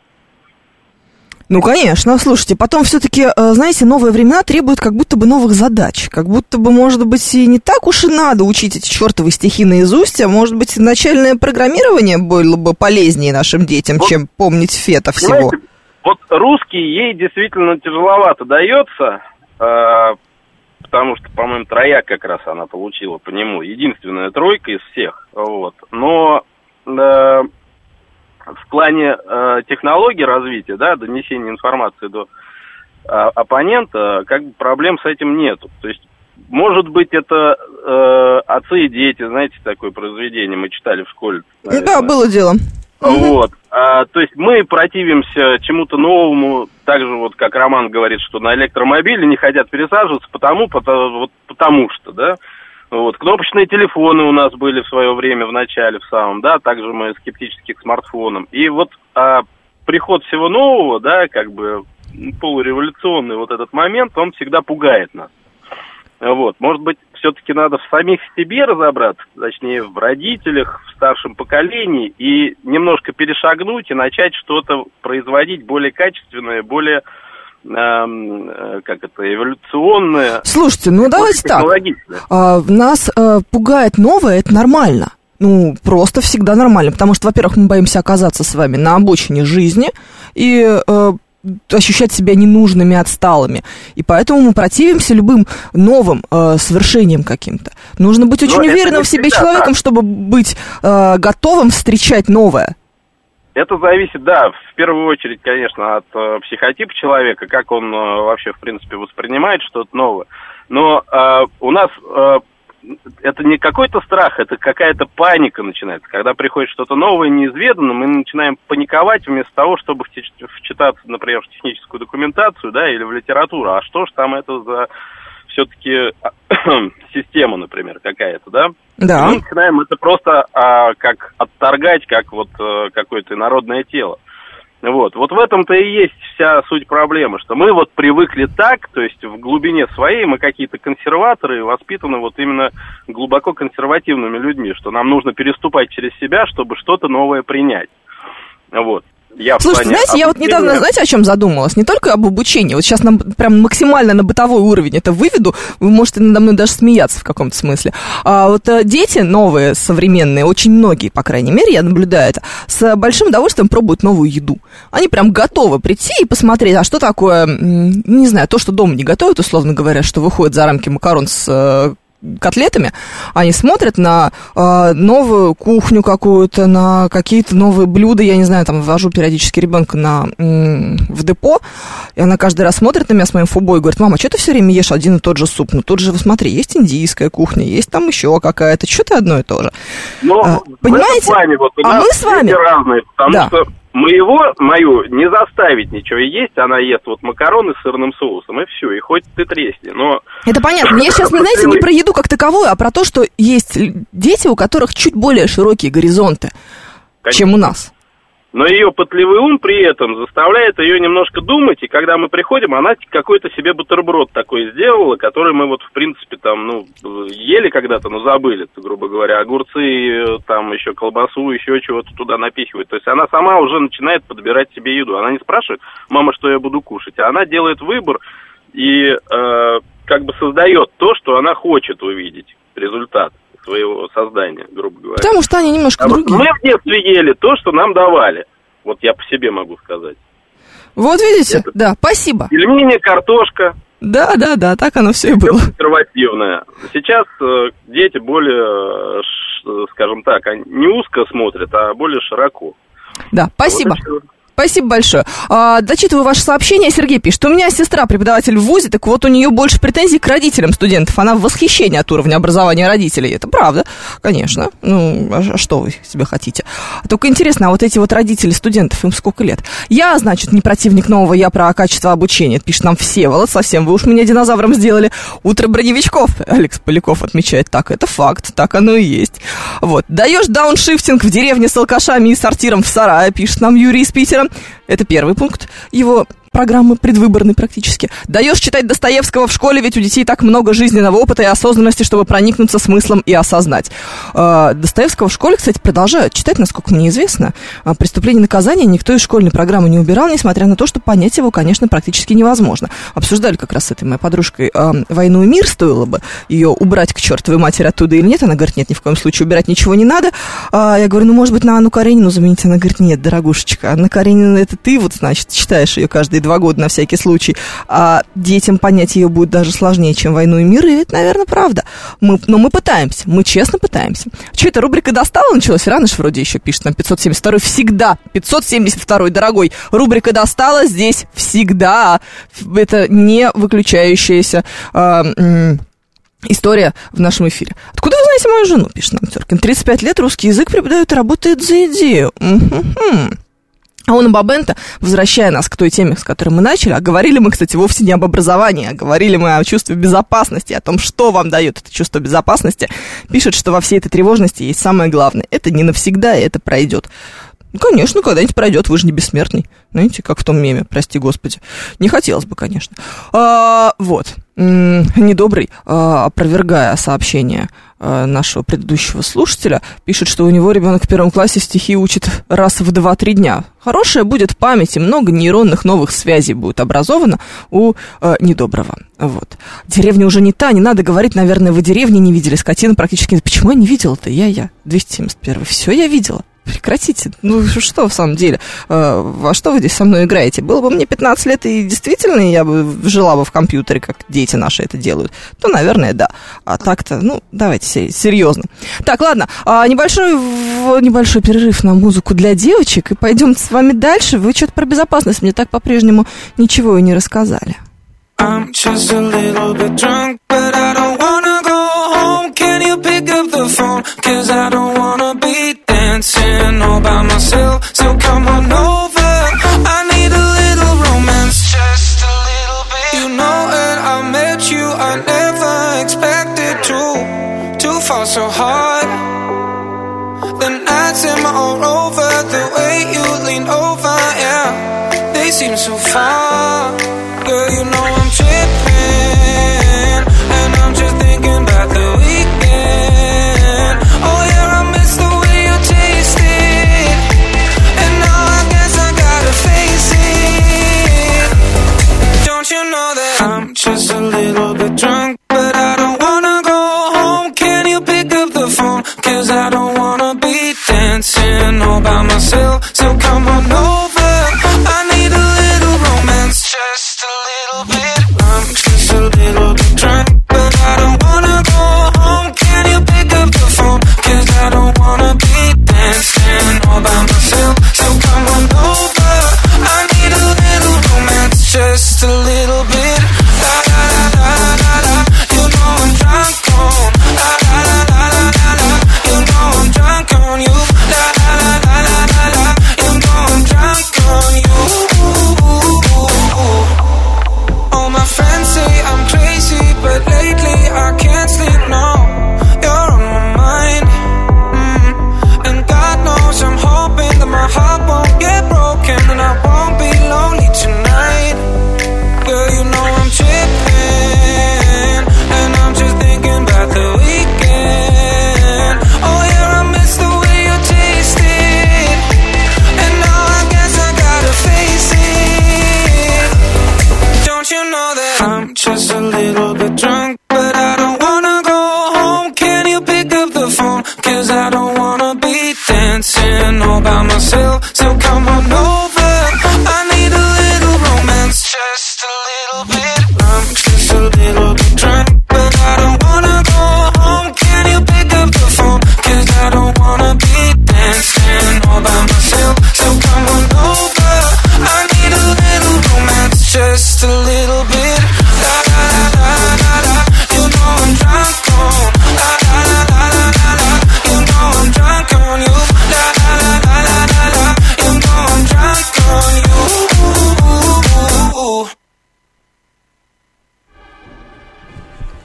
Ну, конечно, слушайте, потом все-таки, знаете, новые времена требуют как будто бы новых задач. Как будто бы, может быть, и не так уж и надо учить эти чертовы стихи наизусть, а может быть, начальное программирование было бы полезнее нашим детям, Вот, чем помнить фета всего. Вот русский ей действительно тяжеловато дается, э, потому что, по-моему, трояк как раз она получила по нему. Единственная тройка из всех. Вот. Но э, в плане э, технологий развития, да, донесения информации до э, оппонента, как бы проблем с этим нету. То есть, может быть, это э, отцы и дети, знаете, такое произведение мы читали в школе. Да, наверное. было дело. Вот. А, то есть мы противимся чему-то новому, так же вот как Роман говорит, что на электромобиле не хотят пересаживаться, потому, потому, вот, потому что, да. Вот. Кнопочные телефоны у нас были в свое время в начале, в самом, да, также мы скептически к смартфонам. И вот а, приход всего нового, да, как бы полуреволюционный вот этот момент, он всегда пугает нас. Вот. Может быть, все-таки надо в самих себе разобраться, точнее, в родителях, в старшем поколении, и немножко перешагнуть и начать что-то производить более качественное, более, как это, эволюционное. Слушайте, ну давайте так. А, нас а, пугает новое, это нормально. Ну, просто всегда нормально. Потому что, во-первых, мы боимся оказаться с вами на обочине жизни и э, ощущать себя ненужными, отсталыми. И поэтому мы противимся любым новым э, совершениям каким-то. Нужно быть очень Но уверенным в себе человеком, так. чтобы быть э, готовым встречать новое. Это зависит, да, в первую очередь, конечно, от э, психотипа человека, как он э, вообще, в принципе, воспринимает что-то новое. Но э, у нас э, это не какой-то страх, это какая-то паника начинается. Когда приходит что-то новое, неизведанное, мы начинаем паниковать вместо того, чтобы вчитаться, например, в техническую документацию, да, или в литературу. А что ж там это за все-таки система, например, какая-то, да? Да. Мы начинаем это просто а, как отторгать, как вот э, какое-то инородное тело. Вот, вот в этом-то и есть вся суть проблемы, что мы вот привыкли так, то есть в глубине своей мы какие-то консерваторы, воспитаны вот именно глубоко консервативными людьми, что нам нужно переступать через себя, чтобы что-то новое принять. Вот. Я Слушайте, знаете, я вот недавно, знаете, о чем задумалась? Не только об обучении. Вот сейчас нам прям максимально на бытовой уровень это выведу. Вы можете надо мной даже смеяться в каком-то смысле. А вот э, дети новые, современные, очень многие, по крайней мере, я наблюдаю это, с большим удовольствием пробуют новую еду. Они прям готовы прийти и посмотреть, а что такое, не знаю, то, что дома не готовят, условно говоря, что выходит за рамки макарон с э, котлетами, они смотрят на э, новую кухню какую-то, на какие-то новые блюда, я не знаю, там ввожу периодически ребенка на, м- в депо, и она каждый раз смотрит на меня с моим фубой и говорит, мама, что ты все время ешь один и тот же суп? Ну тут же, смотри, есть индийская кухня, есть там еще какая-то, что ты одно и то же. Но а, понимаете? Плане, вот, а мы с вами... разные, потому да. что Моего, мою не заставить ничего есть, она ест вот макароны с сырным соусом, и все, и хоть ты тресни, но... Это понятно, я сейчас, знаете, не про еду как таковую, а про то, что есть дети, у которых чуть более широкие горизонты, Конечно. чем у нас. Но ее пытливый ум при этом заставляет ее немножко думать, и когда мы приходим, она какой-то себе бутерброд такой сделала, который мы вот, в принципе, там, ну, ели когда-то, но забыли, грубо говоря, огурцы, там, еще колбасу, еще чего-то туда напихивают. То есть она сама уже начинает подбирать себе еду. Она не спрашивает, мама, что я буду кушать, а она делает выбор и э, как бы создает то, что она хочет увидеть, результат своего создания, грубо говоря. Потому что они немножко а другие. Вот мы в детстве ели то, что нам давали. Вот я по себе могу сказать. Вот видите, Это да, спасибо. Пельмени, картошка. Да, да, да, так оно все и было. Консервативное. Сейчас э, дети более, э, скажем так, не узко смотрят, а более широко. Да, спасибо. Вот Спасибо большое. А, дочитываю ваше сообщение. Сергей пишет. У меня сестра преподаватель в ВУЗе, так вот у нее больше претензий к родителям студентов. Она в восхищении от уровня образования родителей. Это правда, конечно. Ну, а, а что вы себе хотите? Только интересно, а вот эти вот родители студентов, им сколько лет? Я, значит, не противник нового, я про качество обучения. Пишет нам все. Всеволод совсем. Вы уж меня динозавром сделали. Утро броневичков, Алекс Поляков отмечает. Так, это факт, так оно и есть. Вот. Даешь дауншифтинг в деревне с алкашами и сортиром в сарае, пишет нам Юрий из Питера. Это первый пункт. Его программы предвыборной практически. Даешь читать Достоевского в школе, ведь у детей так много жизненного опыта и осознанности, чтобы проникнуться смыслом и осознать. Э, Достоевского в школе, кстати, продолжают читать, насколько мне известно. Э, Преступление и наказание никто из школьной программы не убирал, несмотря на то, что понять его, конечно, практически невозможно. Обсуждали как раз с этой моей подружкой э, «Войну и мир», стоило бы ее убрать к чертовой матери оттуда или нет. Она говорит, нет, ни в коем случае убирать ничего не надо. Я говорю, ну, может быть, на Анну Каренину заменить? Она говорит, нет, дорогушечка, Анна Каренина это ты, вот, значит, читаешь ее каждый два года на всякий случай, а детям понять ее будет даже сложнее, чем «Войну и мир», и это, наверное, правда. Мы, но мы пытаемся, мы честно пытаемся. Что это, рубрика «Достала» началась? Раныш вроде еще пишет нам 572 всегда. 572 дорогой. Рубрика «Достала» здесь всегда. Это не выключающаяся... Э, История в нашем эфире. Откуда вы знаете мою жену, пишет нам Теркин. 35 лет, русский язык преподает и работает за идею. Угу. А он Бабента, возвращая нас к той теме, с которой мы начали, а говорили мы, кстати, вовсе не об образовании, а говорили мы о чувстве безопасности, о том, что вам дает это чувство безопасности, пишет, что во всей этой тревожности есть самое главное. Это не навсегда, и это пройдет. Ну, конечно, когда-нибудь пройдет, вы же не бессмертный. Знаете, как в том меме, прости господи. Не хотелось бы, конечно. А, вот. Недобрый, а, опровергая сообщение нашего предыдущего слушателя, пишет, что у него ребенок в первом классе стихи учит раз в 2-3 дня. Хорошая будет память, и много нейронных новых связей будет образовано у э, недоброго. Вот. Деревня уже не та, не надо говорить, наверное, вы деревни не видели, скотина практически... Почему я не видела-то? Я-я, 271 Все я видела. Прекратите. Ну, что в самом деле? Э, во что вы здесь со мной играете? Было бы мне 15 лет, и действительно я бы жила бы в компьютере, как дети наши это делают, то, наверное, да. А так-то, ну, давайте серьезно. Так, ладно, а, небольшой, небольшой перерыв на музыку для девочек, и пойдем с вами дальше. Вы что-то про безопасность мне так по-прежнему ничего и не рассказали. I'm just a little bit drunk, but I don't wanna go home. Can you pick up the phone? Cause I don't wanna be dancing all by myself. So come on over. I need a little romance, just a little bit. You know when I met you, I never expected to to fall so hard. Then I nights in my own rover, the way you lean over, yeah, they seem so far.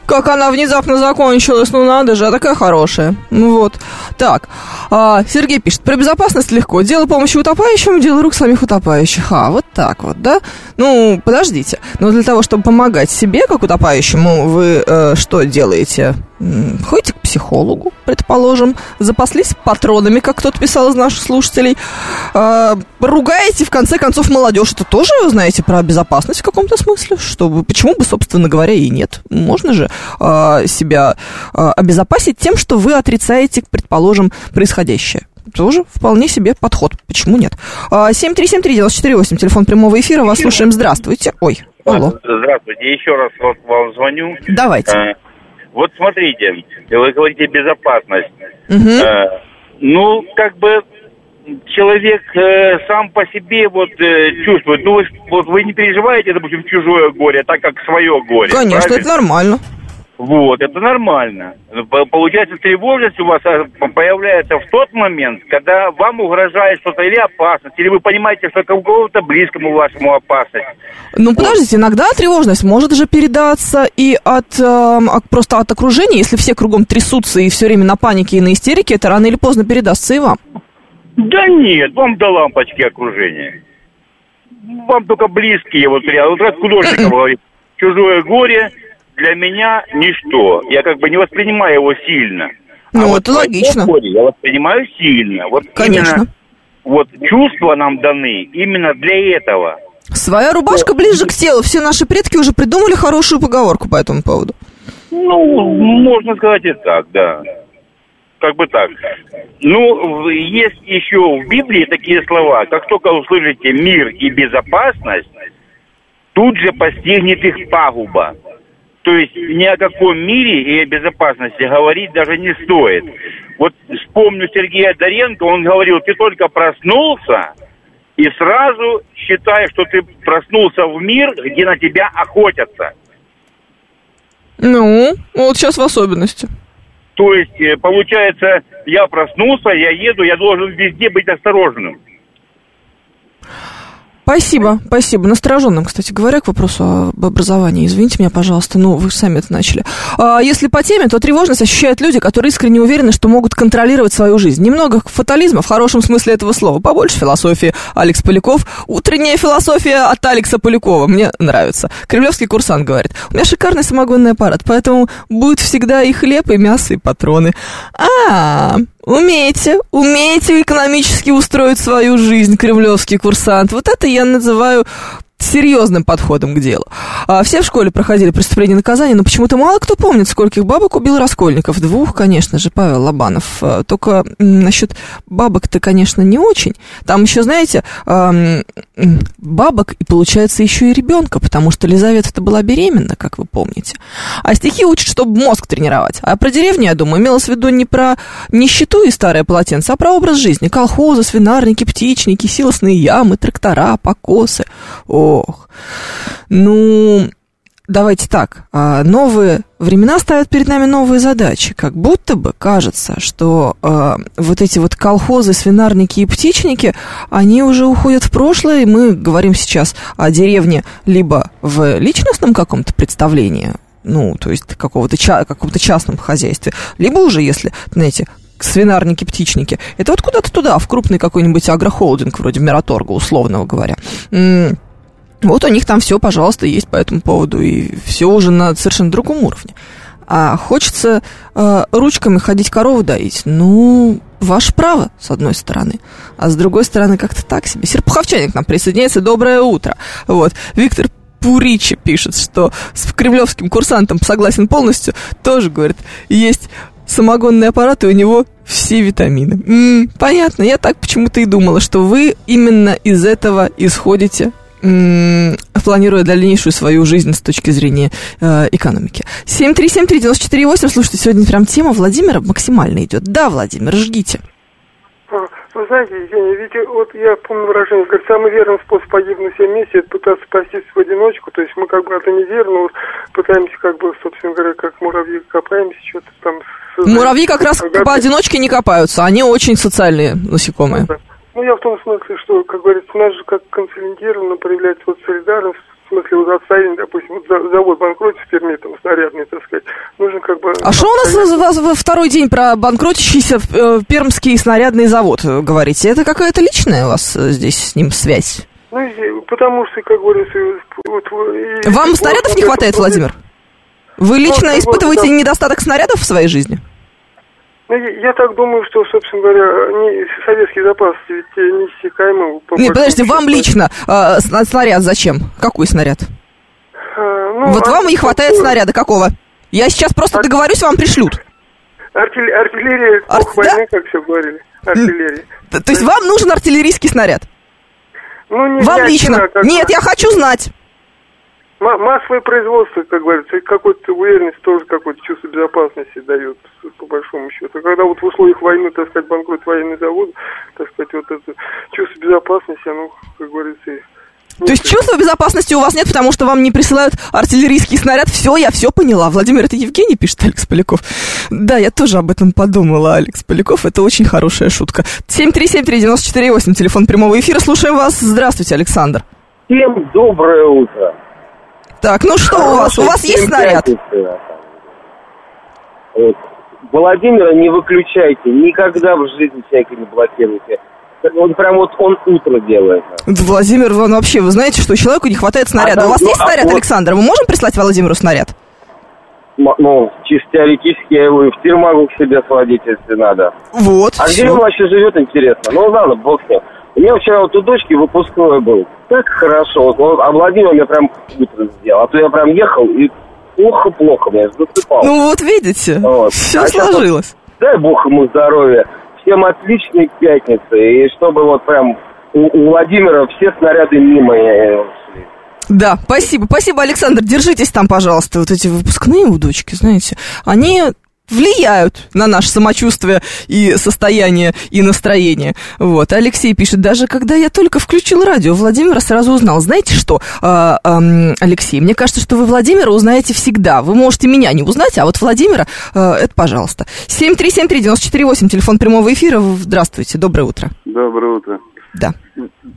Как она внезапно закончилась, ну надо же, а такая хорошая. Ну вот. Так, а, Сергей пишет, про безопасность легко. Дело помощи утопающим, дело рук самих утопающих. А, вот так вот, да? Ну, подождите. Но для того, чтобы помогать себе, как утопающему, вы э, что делаете? Ходите к психологу, предположим, запаслись патронами, как кто-то писал из наших слушателей, э, ругаете, в конце концов, молодежь. Это тоже, знаете, про безопасность в каком-то смысле? Чтобы, почему бы, собственно говоря, и нет? Можно же э, себя э, обезопасить тем, что вы отрицаете, предположим, происходящее. Тоже вполне себе подход. Почему нет? А, 7373948, телефон прямого эфира. Вас слушаем. Здравствуйте. Ой, алло. Здравствуйте, еще раз вам звоню. Давайте. Э, Вот смотрите, вы говорите безопасность. Мгм. Э, Ну, как бы человек э, сам по себе вот э, чувствует. Ну, вы, вот вы не переживаете, допустим, чужое горе, так как свое горе. Конечно, правильно? это нормально. Вот, это нормально. Получается, тревожность у вас э, п- появляется в тот момент, когда вам угрожает что-то или опасность, или вы понимаете, что кого-то близкому вашему опасность. Ну, подождите, иногда тревожность может же передаться и от от- просто от окружения. Если все кругом трясутся и все время на панике и на истерике, это рано или поздно передастся и вам. Да нет, вам до лампочки окружения. Вам только близкие, вот. Вот как художник говорит, чужое горе для меня ничто. Я как бы не воспринимаю его сильно. Ну, вот это свое логично. горе я воспринимаю сильно. Вот Конечно. именно вот чувства нам даны именно для этого. Своя рубашка ближе к телу. Все наши предки уже придумали хорошую поговорку по этому поводу. Ну, можно сказать и так, да. Как бы так. Ну, есть еще в Библии такие слова. Как только услышите мир и безопасность, тут же постигнет их пагуба. То есть ни о каком мире и о безопасности говорить даже не стоит. Вот вспомню Сергея Доренко, он говорил, ты только проснулся, и сразу считай, что ты проснулся в мир, где на тебя охотятся. Ну, вот сейчас в особенности. То есть, э, получается, я проснулся, я еду, я должен везде быть осторожным. Спасибо, спасибо. Настороженным, кстати говоря, к вопросу об образовании. Извините меня, пожалуйста, ну, вы сами это начали. А, если по теме, то тревожность ощущают люди, которые искренне уверены, что могут контролировать свою жизнь. Немного фатализма в хорошем смысле этого слова. Побольше философии. Алекс Поляков. Утренняя философия от Алекса Полякова. Мне нравится. Кремлевский курсант говорит. У меня шикарный самогонный аппарат, поэтому будет всегда и хлеб, и мясо, и патроны. А, Умеете, умеете экономически устроить свою жизнь, кремлевский курсант. Вот это я называю серьезным подходом к делу. А, все в школе проходили преступление и наказание, но почему-то мало кто помнит, скольких бабок убил Раскольников. Двух, конечно же, Павел Лобанов. А, только насчет бабок-то, конечно, не очень. Там еще, знаете, м, бабок и получается еще и ребенка, потому что Лизавета-то была беременна, как вы помните. А стихи учат, чтобы мозг тренировать. А про деревню, я думаю, имелось в виду не про нищету и старое полотенце, а про образ жизни. Колхозы, свинарники, птичники, силосные ямы, трактора, покосы. Ох, ну, давайте так, а, новые времена ставят перед нами новые задачи. Как будто бы кажется, что э, вот эти вот колхозы, свинарники и птичники, они уже уходят в прошлое, и мы говорим сейчас о деревне либо в личностном каком-то представлении, ну, то есть какого-то ча- каком-то частном хозяйстве, либо уже, если, знаете, свинарники, птичники, это вот куда-то туда, в крупный какой-нибудь агрохолдинг, вроде Мираторга, условного говоря. Вот у них там все, пожалуйста, есть по этому поводу, и все уже на совершенно другом уровне. А хочется э, ручками ходить корову доить. Ну, ваше право, с одной стороны. А с другой стороны, как-то так себе. Серпуховчаник нам присоединяется. Доброе утро. Вот. Виктор Пуричи пишет, что с кремлевским курсантом согласен полностью. Тоже, говорит, есть самогонный аппарат, и у него все витамины. М, понятно, я так почему-то и думала, что вы именно из этого исходите планируя дальнейшую свою жизнь с точки зрения э, экономики. 7373948, слушайте, сегодня прям тема Владимира максимально идет. Да, Владимир, жгите. А, Вы знаете, Евгений, ведь вот я помню выражение, как самый верный способ погибнуть 7 месяцев, это пытаться спастись в одиночку, то есть мы как бы это не верно, пытаемся как бы, собственно говоря, как муравьи копаемся, что-то там... Муравьи как раз Когда- поодиночке не копаются, они очень социальные насекомые. Ну, я в том смысле, что, как говорится, у нас же как консолидированно проявляется вот солидарность, в смысле вот отстояние, допустим, вот за- завод банкротится в Перми, там, снарядный, так сказать, нужно как бы... А что у нас за- за- второй день про банкротящийся э, пермский снарядный завод э, говорите? Это какая-то личная у вас э, здесь с ним связь? Ну, потому что, как говорится, вот... и- Вам и- снарядов вот не хватает, Владимир? Вы лично испытываете вот, да. недостаток снарядов в своей жизни? Ну, я, так думаю, что, собственно говоря, они, советский запас ведь э, неиссякаемый. по Нет, подождите, вам счету. лично э, сна- снаряд зачем? Какой снаряд? А, ну, вот а- вам не хватает такое- снаряда какого? Я сейчас просто договорюсь, вам пришлют. Артиль- артиллерия, Ар- бог войны, как все говорили. Артиллерия. То есть вам нужен артиллерийский снаряд? Ну, не Вам не лично? а как Нет, я хочу знать. Ма- Массовое производство, как говорится, и какой-то уверенность тоже какое-то чувство безопасности дает, по большому счету. Когда вот в условиях войны, так сказать, банкрот военный завод, так сказать, вот это чувство безопасности, оно, как говорится, и То есть чувства безопасности у вас нет, потому что вам не присылают артиллерийский снаряд. Все, я все поняла. Владимир, это Евгений пишет, Алекс Поляков. Да, я тоже об этом подумала, Алекс Поляков. Это очень хорошая шутка. 7373948, телефон прямого эфира. Слушаем вас. Здравствуйте, Александр. Всем доброе утро. Так, ну что у вас? У вас есть снаряд? Вот. Владимира не выключайте, никогда в жизни человека не блокируйте. Он прям вот он утро делает. Владимир, он вообще, вы знаете, что человеку не хватает снаряда. А там, у вас ну, есть а снаряд, вот- Александр? Мы можем прислать Владимиру снаряд? Ну, чисто теоретически я его и в тюрьму могу к себе сводить, если надо. Вот, А где всё. он вообще живет, интересно? Ну ладно, бог с ним. У меня вчера вот у дочки выпускной был. Так хорошо. Вот, вот, а Владимир мне прям утро сделал. А то я прям ехал и плохо-плохо меня засыпал. Ну вот видите, Вот. все А щас вот сложилось. Дай бог ему здоровья. Всем отличной пятницы. И чтобы вот прям у, у Владимира все снаряды мимо шли. Да, спасибо, спасибо, Александр. Держитесь там, пожалуйста. Вот эти выпускные у дочки, знаете, они влияют на наше самочувствие и состояние, и настроение. Вот. Алексей пишет, даже когда я только включил радио, Владимира сразу узнал. Знаете что, а, ам, Алексей, мне кажется, что вы Владимира узнаете всегда. Вы можете меня не узнать, а вот Владимира, а, это пожалуйста. 7373948, телефон прямого эфира. Здравствуйте, доброе утро. Доброе утро. Да.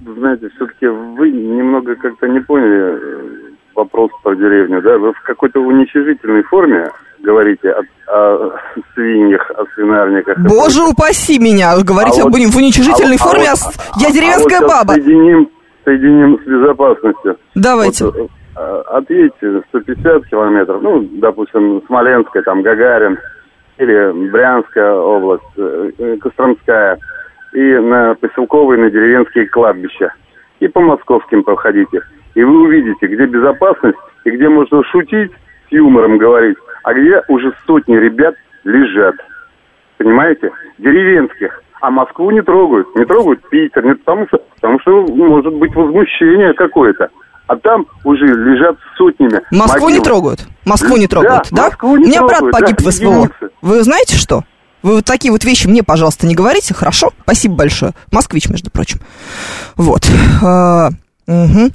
Знаете, все-таки вы немного как-то не поняли э, вопрос про деревню, да? Вы в какой-то уничижительной форме говорите о, о свиньях, о свинарниках. Боже упаси меня, говорите А об вот- в уничижительной а форме, а а я деревенская а вот баба. Соединим, соединим с безопасностью. Давайте. Вот, э, отъедьте 150 километров, ну, допустим, Смоленская, там, Гагарин, или Брянская область, э, э, Костромская, и на поселковые, на деревенские кладбища. И по московским проходите. И вы увидите, где безопасность, и где можно шутить, с юмором говорить, а где уже сотни ребят лежат. Понимаете? Деревенских. А Москву не трогают. Не трогают Питер. Не потому что, потому что может быть возмущение какое-то. А там уже лежат сотнями. Москву не могилы. трогают. Москву не Да, трогают, да? Москву не У меня брат трогают, погиб да, в СВО. единицы. Вы знаете что? Вы вот такие вот вещи мне, пожалуйста, не говорите, хорошо? Спасибо большое. Москвич, между прочим. Вот. Угу.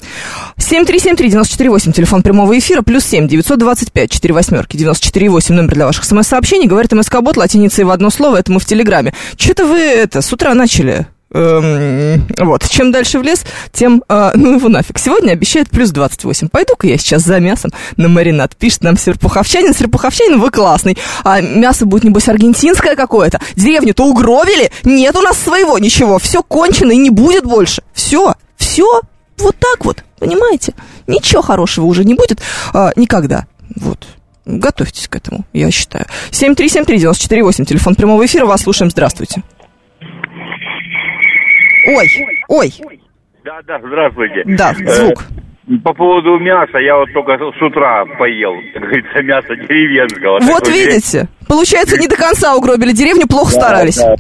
7373948, телефон прямого эфира, плюс 7, 925, 4 восьмерки, 94,8, номер для ваших смс-сообщений. Говорит МСК-бот латиницей в одно слово, это мы в Телеграме. Что-то вы это с утра начали Эм, вот, чем дальше в лес, тем, э, ну его нафиг. Сегодня обещает плюс 28. Пойду-ка я сейчас за мясом на маринад. Пишет нам Серпуховчанин. Серпуховчанин, вы классный. А мясо будет, небось, аргентинское какое-то. Деревню-то угробили. Нет у нас своего ничего. Все кончено и не будет больше. Все, все вот так вот, понимаете? Ничего хорошего уже не будет а, никогда. Вот. Готовьтесь к этому, я считаю. 7373948, телефон прямого эфира. Вас слушаем. Здравствуйте. Ой, ой, Да, да, здравствуйте. да, звук. Э, По поводу мяса, я вот только с утра поел, как говорится, мясо деревенского. Вот видите, получается, не до конца угробили деревню, плохо Да, старались. да.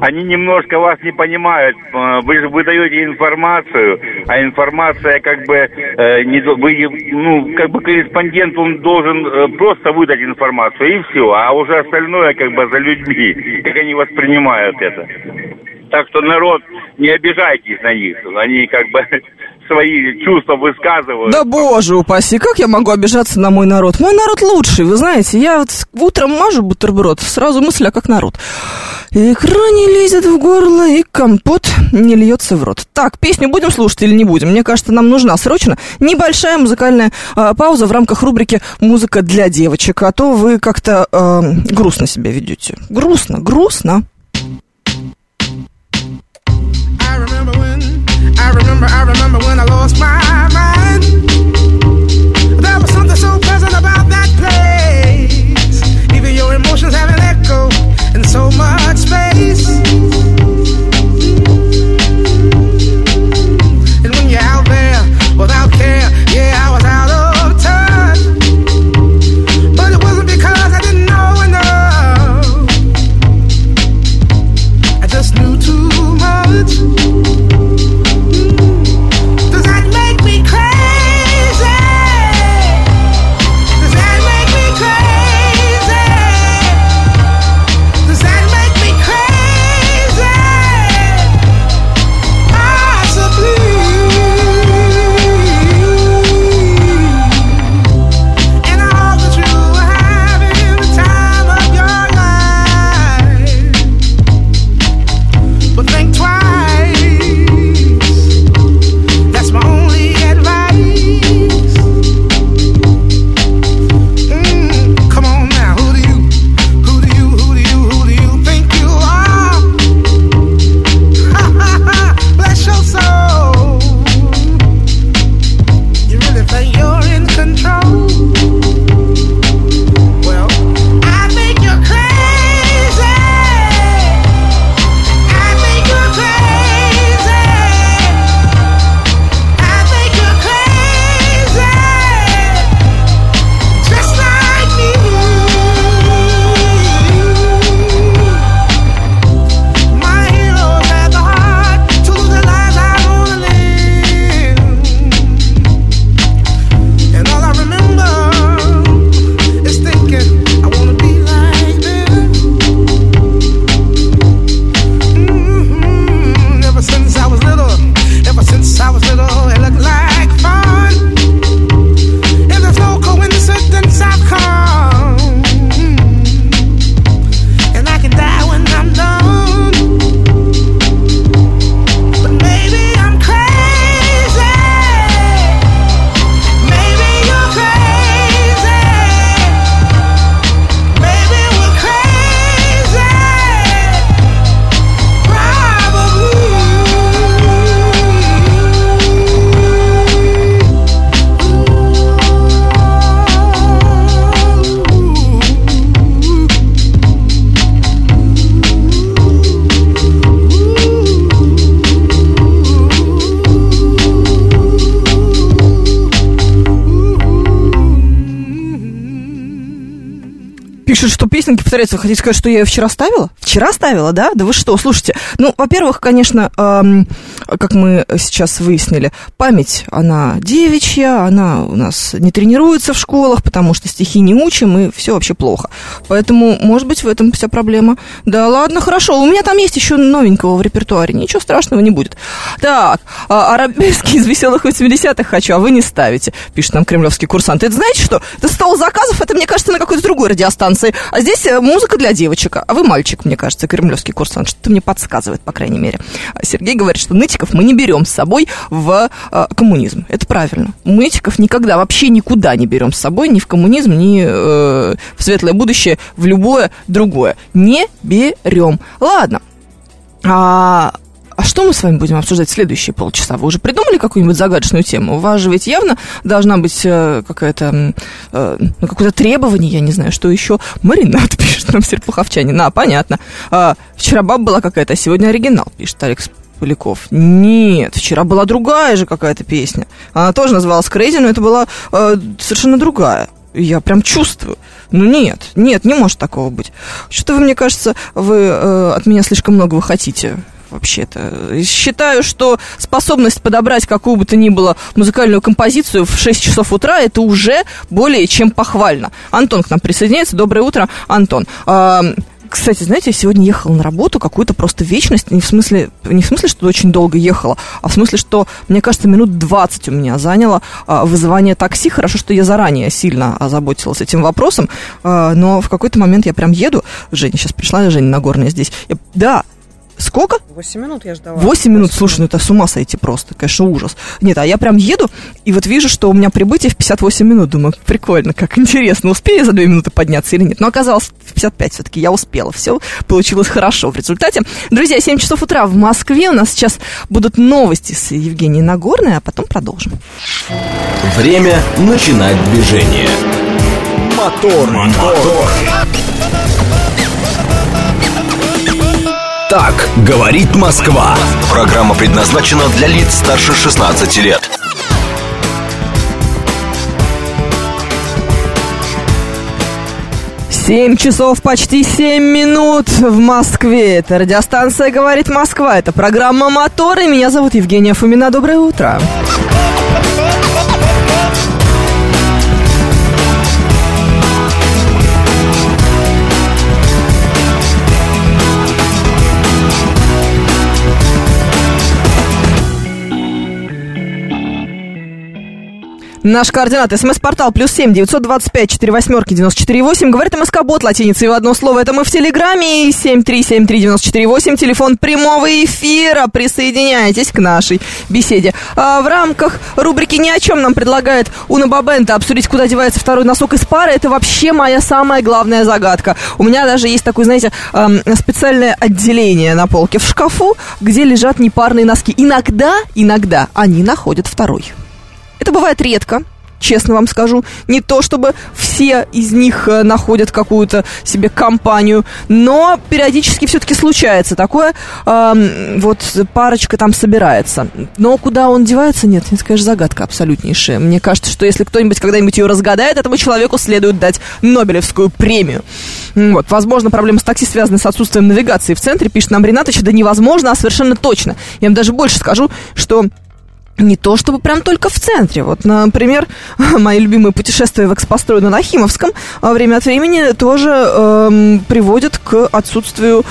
Они немножко вас не понимают. Э, Вы же выдаете информацию, а информация как бы э, не вы ну как бы корреспондент он должен э, просто выдать информацию и все, а уже остальное как бы за людьми, как они воспринимают это. Так что народ, не обижайтесь на них, они как бы свои чувства высказывают. Да боже упаси, как я могу обижаться на мой народ? Мой народ лучший, вы знаете, я вот утром мажу бутерброд, сразу мысль, а как народ. Икра не лезет в горло, и компот не льется в рот. Так, песню будем слушать или не будем? Мне кажется, нам нужна срочно небольшая музыкальная а, пауза в рамках рубрики «Музыка для девочек», а то вы как-то а, грустно себя ведете. Грустно, грустно. I remember, I remember when I lost my mind. Пишет, что песенки повторяются. Вы хотите сказать, что я ее вчера ставила? Вчера ставила, да? Да вы что, слушайте. Ну, во-первых, конечно, эм, как мы сейчас выяснили, память, она девичья, она у нас не тренируется в школах, потому что стихи не учим, и все вообще плохо. Поэтому, может быть, в этом вся проблема. Да ладно, хорошо. У меня там есть еще новенького в репертуаре. Ничего страшного не будет. Так, а, арабески из веселых 80-х хочу, а вы не ставите, пишет нам кремлевский курсант. Это знаете что? Это стол заказов, это, мне кажется, на какой-то другой радиостанции. А здесь э, музыка для девочек. А вы мальчик, мне кажется, кремлевский курсант. Что-то мне подсказывает, по крайней мере. Сергей говорит, что нытиков мы не берем с собой в э, коммунизм. Это правильно. Нытиков никогда, вообще никуда не берем с собой, ни в коммунизм, ни э, в светлое будущее, в любое другое. Не берем. Ладно. А, а что мы с вами будем обсуждать следующие полчаса? Вы уже придумали какую-нибудь загадочную тему? У вас же ведь явно должна быть э, какая-то, э, ну, какое-то требование, я не знаю, что еще. Маринад пишет нам Серпуховчанин. На, понятно. А, вчера баба была какая-то, а сегодня оригинал, пишет Алекс Поляков. Нет, вчера была другая же какая-то песня. Она тоже называлась Crazy, но это была э, совершенно другая. Я прям чувствую. Ну нет, нет, не может такого быть. Что-то вы, мне кажется, вы э, от меня слишком много вы хотите вообще-то. Считаю, что способность подобрать какую бы то ни было музыкальную композицию в 6 часов утра, это уже более чем похвально. Антон к нам присоединяется. Доброе утро, Антон. А, кстати, знаете, я сегодня ехала на работу какую-то просто вечность, не в смысле, не в смысле, что очень долго ехала, а в смысле, что, мне кажется, минут 20 у меня заняло а, вызывание такси. Хорошо, что я заранее сильно озаботилась этим вопросом, а, но в какой-то момент я прям еду, Женя сейчас пришла, Женя Нагорная здесь, я, да, Сколько? 8 минут я ждала. 8 минут, слушай, ну это с ума сойти просто, конечно, ужас. Нет, а я прям еду, и вот вижу, что у меня прибытие в 58 минут. Думаю, прикольно, как интересно, успею я за 2 минуты подняться или нет. Но оказалось, в 55 все-таки я успела. Все получилось хорошо в результате. Друзья, 7 часов утра в Москве. У нас сейчас будут новости с Евгенией Нагорной, а потом продолжим. Время начинать движение. Мотор, мотор. Так говорит Москва. Программа предназначена для лиц старше 16 лет. Семь часов почти семь минут в Москве. Это радиостанция «Говорит Москва». Это программа «Мотор». И меня зовут Евгения Фомина. Доброе утро. Наш координат. СМС-портал плюс семь девятьсот двадцать пять четыре восьмерки девяносто четыре восемь. Говорит МСК Бот латиницей в одно слово. Это мы в Телеграме. И семь три семь три девяносто четыре восемь. Телефон прямого эфира. Присоединяйтесь к нашей беседе. А в рамках рубрики «Ни о чем» нам предлагает Уна Бабента обсудить, куда девается второй носок из пары. Это вообще моя самая главная загадка. У меня даже есть такое, знаете, специальное отделение на полке в шкафу, где лежат непарные носки. Иногда, иногда они находят второй. Это бывает редко, честно вам скажу. Не то, чтобы все из них э, находят какую-то себе компанию, но периодически все-таки случается такое. Э, вот парочка там собирается. Но куда он девается, нет, это, конечно, загадка абсолютнейшая. Мне кажется, что если кто-нибудь когда-нибудь ее разгадает, этому человеку следует дать Нобелевскую премию. Вот, возможно, проблема с такси связана с отсутствием навигации в центре, пишет нам Ренатович, да невозможно, а совершенно точно. Я вам даже больше скажу, что не то чтобы прям только в центре. Вот, например, мои любимые путешествия в экспострой на Нахимовском а время от времени тоже э, приводят к отсутствию,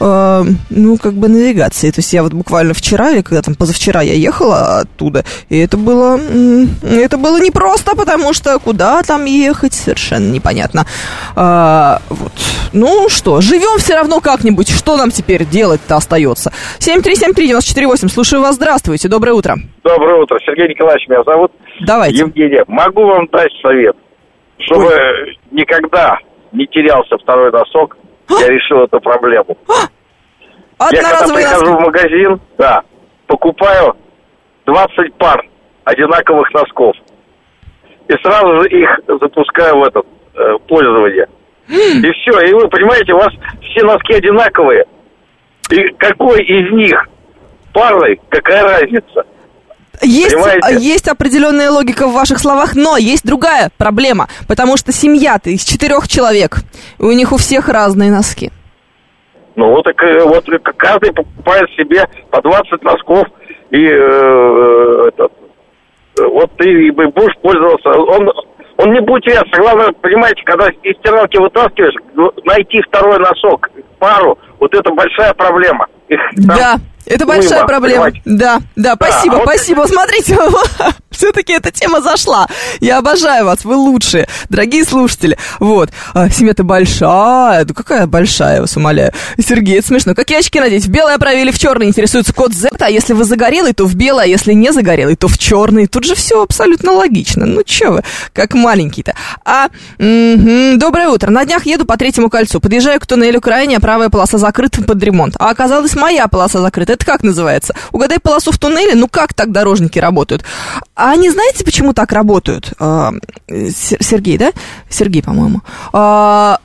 э, ну, как бы навигации. То есть я вот буквально вчера или когда там позавчера я ехала оттуда, и это было, это было непросто, потому что куда там ехать, совершенно непонятно. А, вот. Ну что, живем все равно как-нибудь. Что нам теперь делать-то остается? 7373948, слушаю вас, здравствуйте, доброе утро. Доброе утро. Сергей Николаевич меня зовут. Давайте. Евгения, могу вам дать совет, чтобы Ой. никогда не терялся второй носок. А? Я решил эту проблему. А? Я когда прихожу в магазин, да, покупаю 20 пар одинаковых носков. И сразу же их запускаю в этот э, пользование. И все, и вы понимаете, у вас все носки одинаковые. И какой из них парный, какая разница? Есть, Понимаете? есть определенная логика в ваших словах, но есть другая проблема, потому что семья-то из четырех человек, и у них у всех разные носки. Ну вот, так, э, вот каждый покупает себе по 20 носков, и э, э, этот, э, вот ты будешь пользоваться. Он, он не будет веса. Главное, понимаете, когда из стиралки вытаскиваешь, ну, найти второй носок, пару, вот это большая проблема. Их там Да, это большая уйма, проблема. понимаете? Да, да, спасибо, а вот- спасибо. Смотрите, все-таки эта тема зашла. Я обожаю вас, вы лучшие, дорогие слушатели. Вот, а, семья-то большая, да какая большая, я вас умоляю. Сергей, это смешно. Какие очки надеть? В белое оправе или в черный? Интересуется код Z. А если вы загорелый, то в белое, а если не загорелый, то в черный. Тут же все абсолютно логично. Ну, че вы, как маленький-то. А, мгм, доброе утро. На днях еду по третьему кольцу. Подъезжаю к туннелю крайняя правая полоса закрыта под ремонт. А оказалось, моя полоса закрыта. Это как называется? Угадай полосу в туннеле? Ну, как так дорожники работают? А они знаете, почему так работают? А, Сергей, да? Сергей, по-моему. А,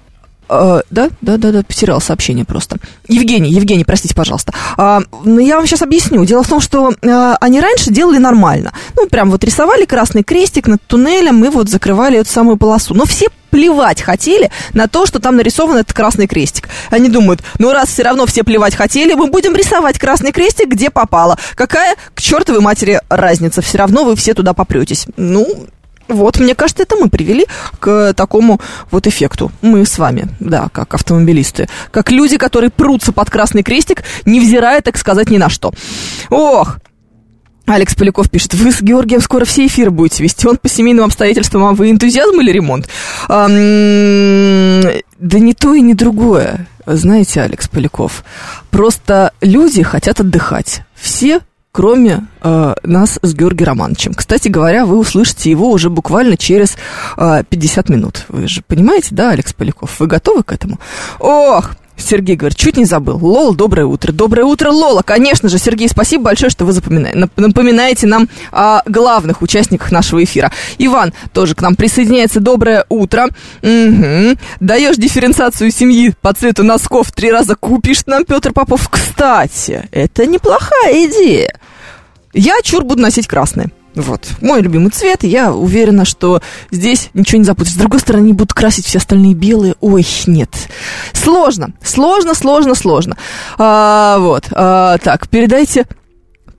а, да, да, да, да, потерял сообщение просто. Евгений, Евгений, простите, пожалуйста. А, ну, я вам сейчас объясню. Дело в том, что а, они раньше делали нормально. Ну, прям вот рисовали красный крестик над туннелем и вот закрывали эту самую полосу. Но все плевать хотели на то, что там нарисован этот красный крестик. Они думают, ну раз все равно все плевать хотели, мы будем рисовать красный крестик, где попало. Какая к чертовой матери разница? Все равно вы все туда попретесь. Ну, вот, мне кажется, это мы привели к такому вот эффекту. Мы с вами, да, как автомобилисты. Как люди, которые прутся под красный крестик, невзирая, так сказать, ни на что. Ох, Алекс Поляков пишет, вы с Георгием скоро все эфиры будете вести, он по семейным обстоятельствам, а вы энтузиазм или ремонт? А, да не то и не другое, знаете, Алекс Поляков. Просто люди хотят отдыхать. Все кроме э, нас с Георгием Романовичем. Кстати говоря, вы услышите его уже буквально через э, 50 минут. Вы же понимаете, да, Алекс Поляков? Вы готовы к этому? Ох, Сергей говорит, чуть не забыл. Лол, доброе утро. Доброе утро, Лола. Конечно же, Сергей, спасибо большое, что вы запомина- нап- напоминаете нам о главных участниках нашего эфира. Иван тоже к нам присоединяется. Доброе утро. Мгм. Даешь дифференциацию семьи по цвету носков три раза купишь нам, Петр Попов. Кстати, это неплохая идея. Я чур буду носить красное. Вот, мой любимый цвет, я уверена, что здесь ничего не запутаешь. С другой стороны, не будут красить все остальные белые. Ой, нет. Сложно, сложно, сложно, сложно. А, вот, а, так, передайте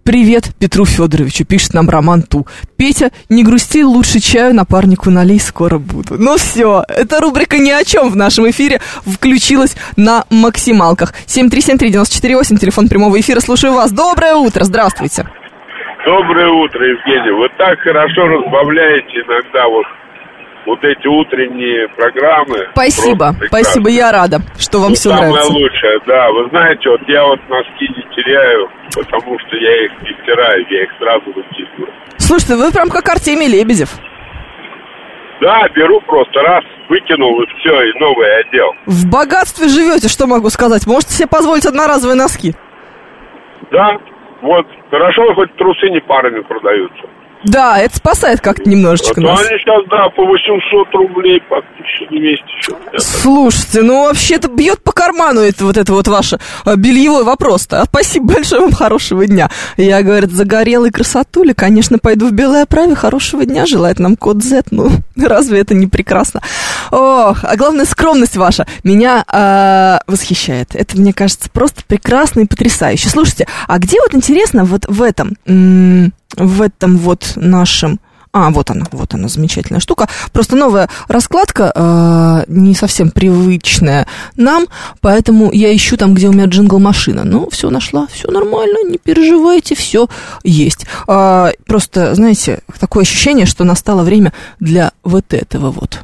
привет Петру Федоровичу, пишет нам Роман Ту. Петя, не грусти, лучше чаю напарнику налей, скоро буду. Ну все, эта рубрика ни о чем в нашем эфире включилась на максималках. 7373948, телефон прямого эфира, слушаю вас. Доброе утро, здравствуйте. Доброе утро, Евгений. Вы так хорошо разбавляете иногда вот, вот эти утренние программы. Спасибо, спасибо, я рада, что вам Ну, все самое нравится. лучшее, да. Вы знаете, вот я вот носки не теряю, потому что я их не стираю, я их сразу выкидываю. Слушайте, вы прям как Артемий Лебедев. Да, беру просто раз, выкинул и все, и новый одел. В богатстве живете, что могу сказать. Можете себе позволить одноразовые носки. Да, вот, хорошо, хоть трусы не парами продаются. Да, это спасает как-то немножечко А нас. они сейчас, да, по 800 рублей, по 1200 что-то. Слушайте, ну вообще-то бьет по карману это вот это вот ваше а, бельевой вопрос-то. А спасибо большое вам, хорошего дня. Я, говорит, загорелый красотуля, конечно, пойду в белой оправе, хорошего дня, желает нам код Z. Ну, разве это не прекрасно? Ох, а главное, скромность ваша меня а, восхищает. Это, мне кажется, просто прекрасно и потрясающе. Слушайте, а где вот интересно вот в этом, м, в этом вот нашем а, вот она, вот она, замечательная штука. Просто новая раскладка, э, не совсем привычная нам, поэтому я ищу там, где у меня джингл-машина. Ну, все нашла, все нормально, не переживайте, все есть. А, просто, знаете, такое ощущение, что настало время для вот этого вот.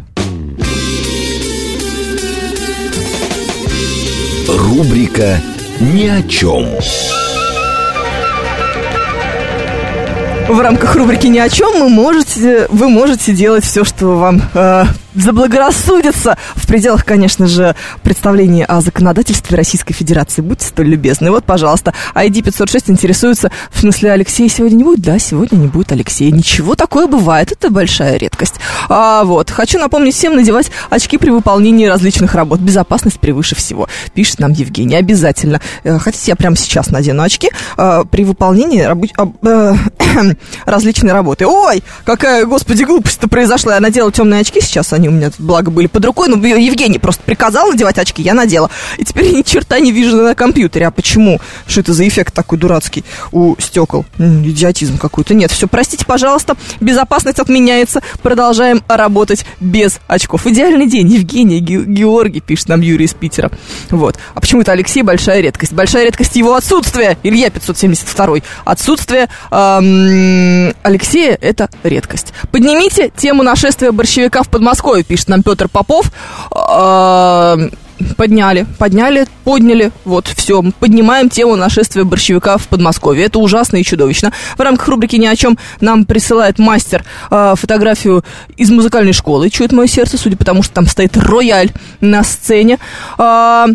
Рубрика «Ни о чем». В рамках рубрики «Ни о чем» мы можете, вы можете делать все, что вам э, заблагорассудится в пределах, конечно же, представления о законодательстве Российской Федерации. Будьте столь любезны. Вот, пожалуйста, ID 506 интересуется, в смысле, Алексея сегодня не будет? Да, сегодня не будет Алексея. Ничего такое бывает, это большая редкость. А, вот, хочу напомнить всем надевать очки при выполнении различных работ. Безопасность превыше всего, пишет нам Евгений. Обязательно. Э, Хотите, я прямо сейчас надену очки э, при выполнении рабоч- об- э, различной работы. Ой, какая, господи, глупость-то произошла. Я надела темные очки сейчас, они у меня, тут, благо, были под рукой. Ну, Евгений просто приказал надевать очки, я надела. И теперь я ни черта не вижу на компьютере. А почему? Что это за эффект такой дурацкий у стекол? М, идиотизм какой-то. Нет, все, простите, пожалуйста, безопасность отменяется. Продолжаем работать без очков. Идеальный день, Евгений Ге- Георгий, пишет нам Юрий из Питера. Вот. А почему это Алексей большая редкость? Большая редкость его отсутствие. Илья 572. Отсутствие эм, Алексея – это редкость. Поднимите тему нашествия борщевика в Подмосковье, пишет нам Петр Попов. Эм, Подняли, подняли, подняли, вот, все, поднимаем тему нашествия борщевика в Подмосковье. Это ужасно и чудовищно. В рамках рубрики «Ни о чем» нам присылает мастер э, фотографию из музыкальной школы «Чует мое сердце», судя по тому, что там стоит рояль на сцене. А,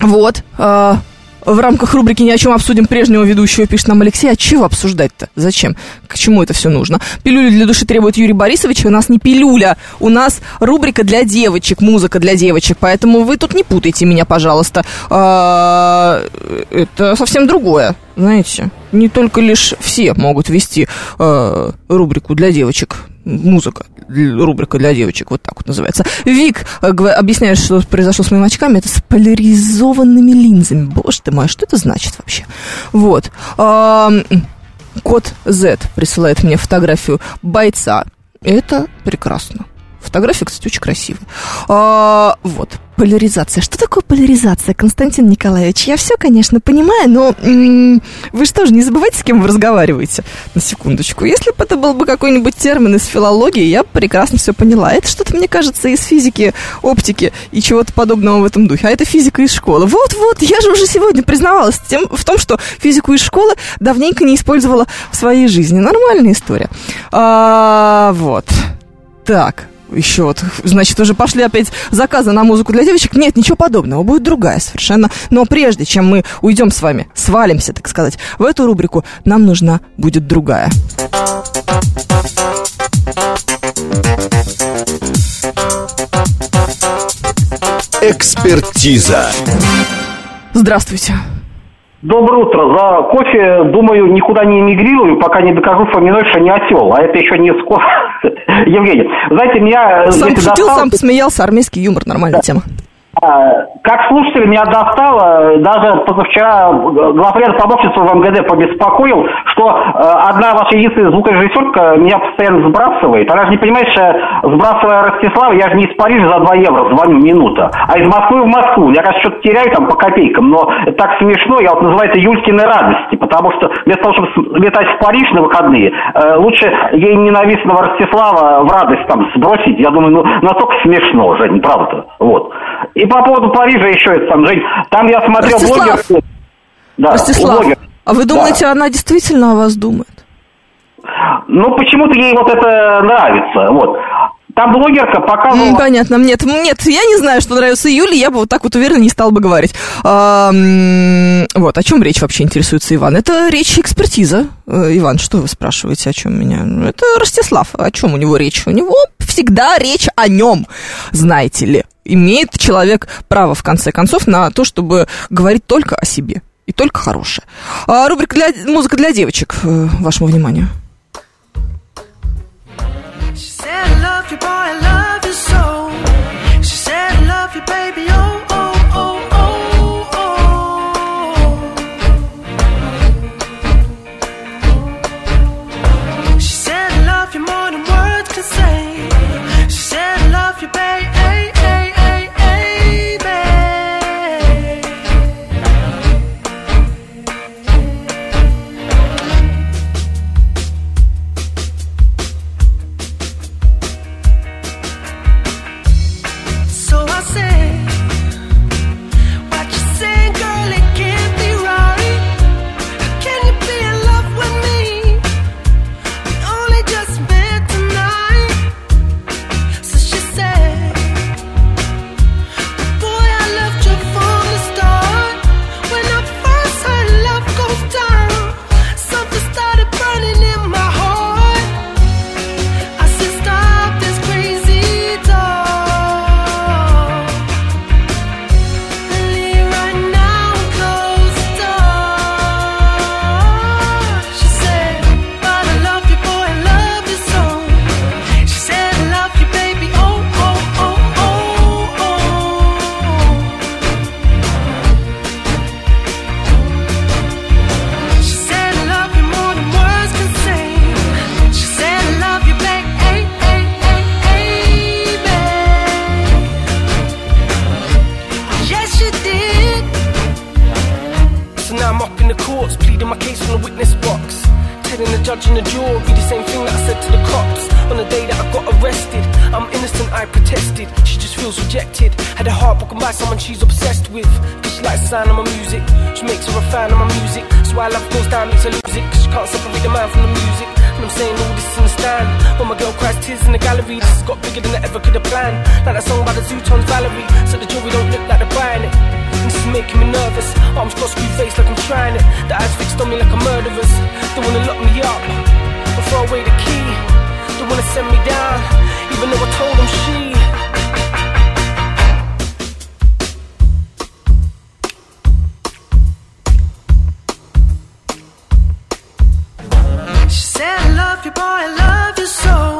вот, а, в рамках рубрики «Ни о чем обсудим» прежнего ведущего, пишет нам Алексей. А чего обсуждать-то? Зачем? К чему это все нужно? Пилюлю для души требует Юрий Борисович. У нас не пилюля, у нас рубрика для девочек, музыка для девочек. Поэтому вы тут не путайте меня, пожалуйста. А, это совсем другое, знаете. Не только лишь все могут вести а, рубрику для девочек. Музыка, рубрика для девочек, вот так вот называется. Вик э, объясняет, что произошло с моими очками. Это с поляризованными линзами. Боже ты мой, а что это значит вообще? Вот. Код Z присылает мне фотографию бойца. Это прекрасно. Фотография, кстати, очень красивая. А, вот, поляризация. Что такое поляризация, Константин Николаевич? Я все, конечно, понимаю, но вы что же не забывайте, с кем вы разговариваете. На секундочку. Если бы это был бы какой-нибудь термин из филологии, я прекрасно все поняла. Это что-то, мне кажется, из физики, оптики и чего-то подобного в этом духе. А это физика из школы. Вот-вот, я же уже сегодня признавалась тем, в том, что физику из школы давненько не использовала в своей жизни. Нормальная история. А, вот. Так, еще вот, значит, уже пошли опять заказы на музыку для девочек. Нет, ничего подобного, будет другая совершенно. Но прежде чем мы уйдем с вами, свалимся, так сказать, в эту рубрику, нам нужна будет другая. Экспертиза. Здравствуйте. Доброе утро. За кофе, думаю, никуда не эмигрирую, пока не докажу Фоминой, что не осел. А это еще не скоро. Евгений, знаете, меня... Сам если пошутил, достал- сам посмеялся, армейский юмор, нормальная тема. А, Как слушатель меня достало, даже позавчера главред помощница в МГД побеспокоил, что э, одна ваша единственная звукорежиссерка меня постоянно сбрасывает. Она же не понимает, что сбрасывая Ростислава, я же не из Парижа за 2 евро звоню минута, а из Москвы в Москву. Я, конечно, что-то теряю там по копейкам, но так смешно, я вот называю это Юлькины радости, потому что вместо того, чтобы летать в Париж на выходные, э, лучше ей ненавистного Ростислава в радость там сбросить. Я думаю, ну, настолько смешно, Жень, правда. Вот. И по поводу Парижа еще это там, Жень, там я смотрел Ростислав! блогер. Да, Ростислав, блогер. а вы Да. думаете, она действительно о вас думает? Ну, почему-то ей вот это нравится, вот. Там блогерка показывала... М, Понятно, нет, нет, я не знаю, что нравится Юле, я бы вот так вот уверенно не стал бы говорить. А, вот, о чем речь вообще интересуется Иван? Это речь экспертиза. Э, Иван, что вы спрашиваете, о чем меня? Ну, Это Ростислав, о чем у него речь? У него всегда речь о нем, знаете ли. Имеет человек право, в конце концов, на то, чтобы говорить только о себе. И только хорошее. А, рубрика для, «Музыка для девочек», э, вашему вниманию. She said, I love you, boy, I love the courts, pleading my case from the witness box. Telling the judge and the jury the same thing that I said to the cops on the day that I got arrested. I'm innocent, I protested. She just feels rejected. Had her heart broken by someone she's obsessed with. Cause she likes the sound of my music. She makes her a fan of my music. So why love goes down, makes her lose it. Cause she can't separate the man from the music. And I'm saying all this in the stand. When my girl cries tears in the gallery, this has got bigger than I ever could have planned. Like that song by the Zootons Valerie. So the jury don't look like they're buying it. And this is making me nervous. Arms crossed, screw face like I'm trying it. The eyes fixed on me like a murderer's. They wanna lock me up and throw away the key. They wanna send me down, even though I told them. She So.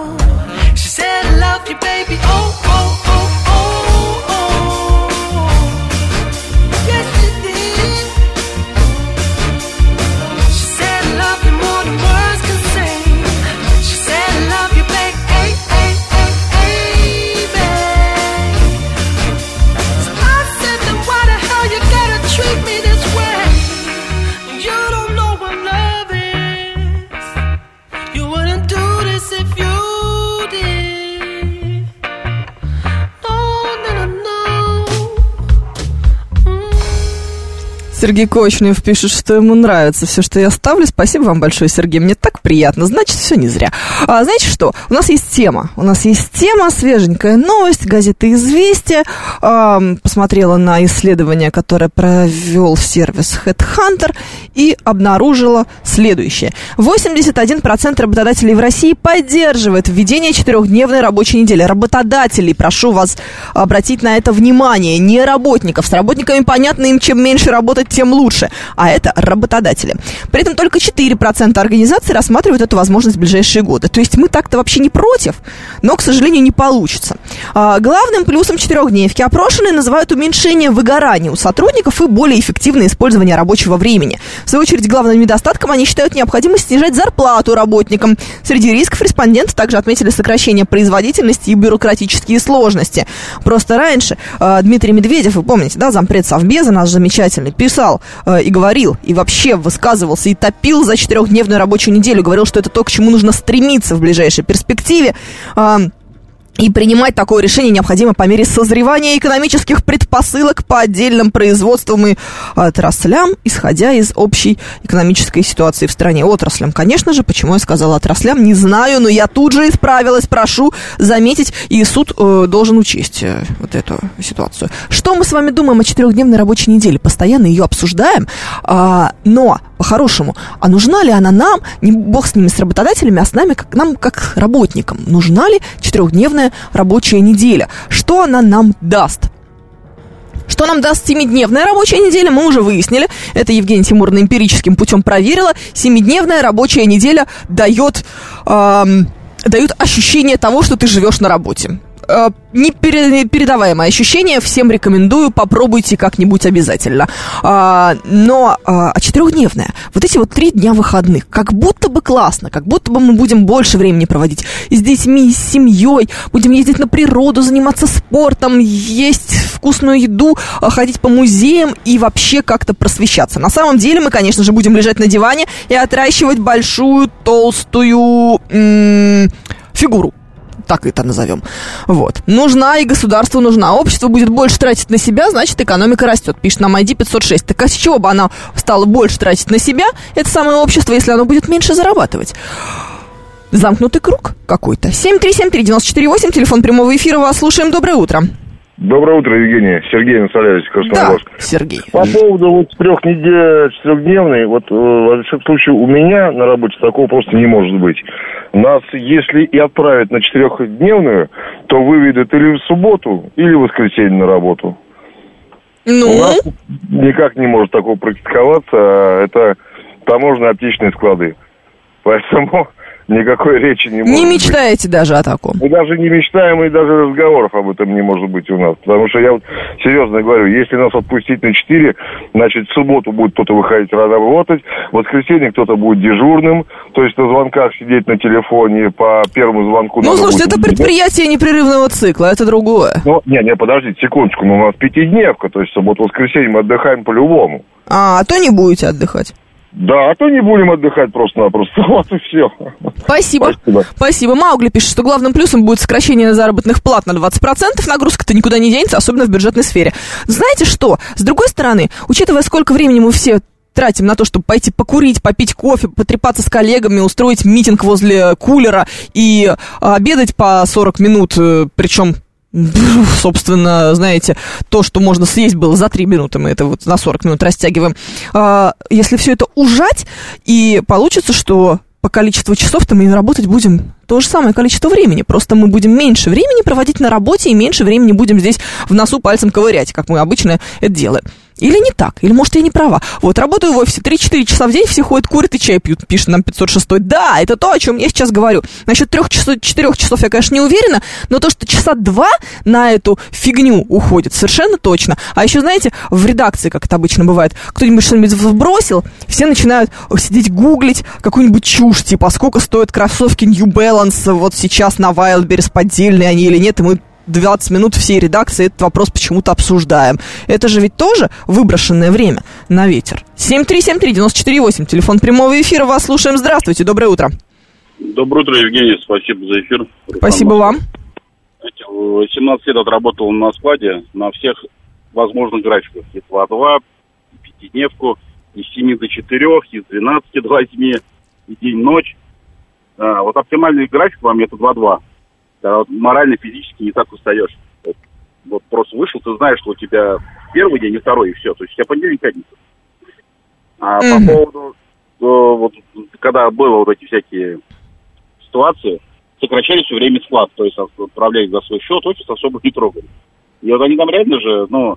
Сергей Кочнев пишет, что ему нравится все, что я ставлю. Спасибо вам большое, Сергей. Мне так приятно. Значит, все не зря. А, знаете что? У нас есть тема. У нас есть тема, свеженькая новость, газета «Известия». А, посмотрела на исследование, которое провел сервис Headhunter и обнаружила следующее. 81% работодателей в России поддерживает введение четырехдневной рабочей недели. Работодателей, прошу вас обратить на это внимание, не работников. С работниками понятно, им чем меньше работать, тем лучше. А это работодатели. При этом только 4% организаций рассматривают эту возможность в ближайшие годы. То есть мы так-то вообще не против, но, к сожалению, не получится. А, главным плюсом четырехдневки опрошенные называют уменьшение выгорания у сотрудников и более эффективное использование рабочего времени. В свою очередь, главным недостатком они считают необходимость снижать зарплату работникам. Среди рисков респонденты также отметили сокращение производительности и бюрократические сложности. Просто раньше э, Дмитрий Медведев, вы помните, да, зампред Совбеза наш замечательный, писал э, и говорил, и вообще высказывался, и топил за четырехдневную рабочую неделю, говорил, что это то, к чему нужно стремиться в ближайшей перспективе. Э, и принимать такое решение необходимо по мере созревания экономических предпосылок по отдельным производствам и отраслям, исходя из общей экономической ситуации в стране. Отраслям, конечно же, почему я сказала отраслям, не знаю, но я тут же исправилась, прошу заметить, и суд э, должен учесть э, вот эту ситуацию. Что мы с вами думаем о четырехдневной рабочей неделе? Постоянно ее обсуждаем, а, но по-хорошему, а нужна ли она нам, не бог с ними, с работодателями, а с нами, как нам, как работникам, нужна ли четырехдневная рабочая неделя? Что она нам даст? Что нам даст семидневная рабочая неделя, мы уже выяснили. Это Евгения Тимуровна эмпирическим путем проверила. Семидневная рабочая неделя дает, эм, дает ощущение того, что ты живешь на работе. Э, непередаваемое ощущение, всем рекомендую, попробуйте как-нибудь обязательно. А, но а, четырехдневная, вот эти вот три дня выходных, как будто бы классно, как будто бы мы будем больше времени проводить и с детьми, с семьей, будем ездить на природу, заниматься спортом, есть вкусную еду, а, ходить по музеям и вообще как-то просвещаться. На самом деле мы, конечно же, будем лежать на диване и отращивать большую толстую м- фигуру так это назовем. Вот. Нужна и государству нужна. Общество будет больше тратить на себя, значит, экономика растет, пишет нам ID 506. Так а с чего бы она стала больше тратить на себя, это самое общество, если оно будет меньше зарабатывать? Замкнутый круг какой-то. 7373948, телефон прямого эфира, вас слушаем. Доброе утро. Доброе утро, Евгений. Сергей Анатольевич, Красногорск. Да, Сергей. По поводу вот трех недель, четырехдневной, вот э, во всяком случае у меня на работе такого просто не может быть. Нас, если и отправят на четырехдневную, то выведут или в субботу, или в воскресенье на работу. Ну? У нас никак не может такого практиковаться. а Это таможенные аптечные склады. Поэтому никакой речи не может Не быть. мечтаете даже о таком? Мы даже не мечтаем, и даже разговоров об этом не может быть у нас. Потому что я вот серьезно говорю, если нас отпустить на 4, значит, в субботу будет кто-то выходить работать, в воскресенье кто-то будет дежурным, то есть на звонках сидеть на телефоне по первому звонку. Ну, слушайте, это предприятие непрерывного цикла, это другое. Ну, не, не, подождите секундочку, у нас пятидневка, то есть субботу-воскресенье мы отдыхаем по-любому. А, а то не будете отдыхать. Да, а то не будем отдыхать просто-напросто. Вот и все. Спасибо. Спасибо. Спасибо. Маугли пишет, что главным плюсом будет сокращение заработных плат на 20%. Нагрузка-то никуда не денется, особенно в бюджетной сфере. Знаете что? С другой стороны, учитывая, сколько времени мы все тратим на то, чтобы пойти покурить, попить кофе, потрепаться с коллегами, устроить митинг возле кулера и а, обедать по 40 минут, э, причем собственно, знаете, то, что можно съесть было за 3 минуты, мы это вот на 40 минут растягиваем. А, Если все это ужать, и получится, что по количеству часов-то мы работать будем то же самое количество времени. Просто мы будем меньше времени проводить на работе и меньше времени будем здесь в носу пальцем ковырять, как мы обычно это делаем. Или не так, или может я не права. Вот работаю в офисе 3-4 часа в день, все ходят, курят и чай пьют, пишет нам 506. Да, это то, о чем я сейчас говорю. Насчет 3 часов, 4 часов я, конечно, не уверена, но то, что часа 2 на эту фигню уходит, совершенно точно. А еще, знаете, в редакции, как это обычно бывает, кто-нибудь что-нибудь вбросил, все начинают сидеть гуглить какую-нибудь чушь, типа, сколько стоят кроссовки New Balance вот сейчас на Wildberries, поддельные они или нет, и мы 20 минут всей редакции этот вопрос почему-то обсуждаем. Это же ведь тоже выброшенное время на ветер. 7373948, телефон прямого эфира, вас слушаем. Здравствуйте, доброе утро. Доброе утро, Евгений, спасибо за эфир. Спасибо вам. Знаете, 17 лет отработал на складе на всех возможных графиках. И 2-2, пятидневку, и с 7 до 4, и с 12 до 8, и день-ночь. А, вот оптимальный график вам это 2-2. Когда вот морально, физически не так устаешь. Вот, вот просто вышел, ты знаешь, что у тебя первый день и второй, и все. То есть у тебя понедельник, пятница. А Мгм. по поводу, э, вот, когда было вот эти всякие ситуации, сокращали все время склад, то есть отправляли за свой счет, офис особо не трогали. И вот они там реально же, ну,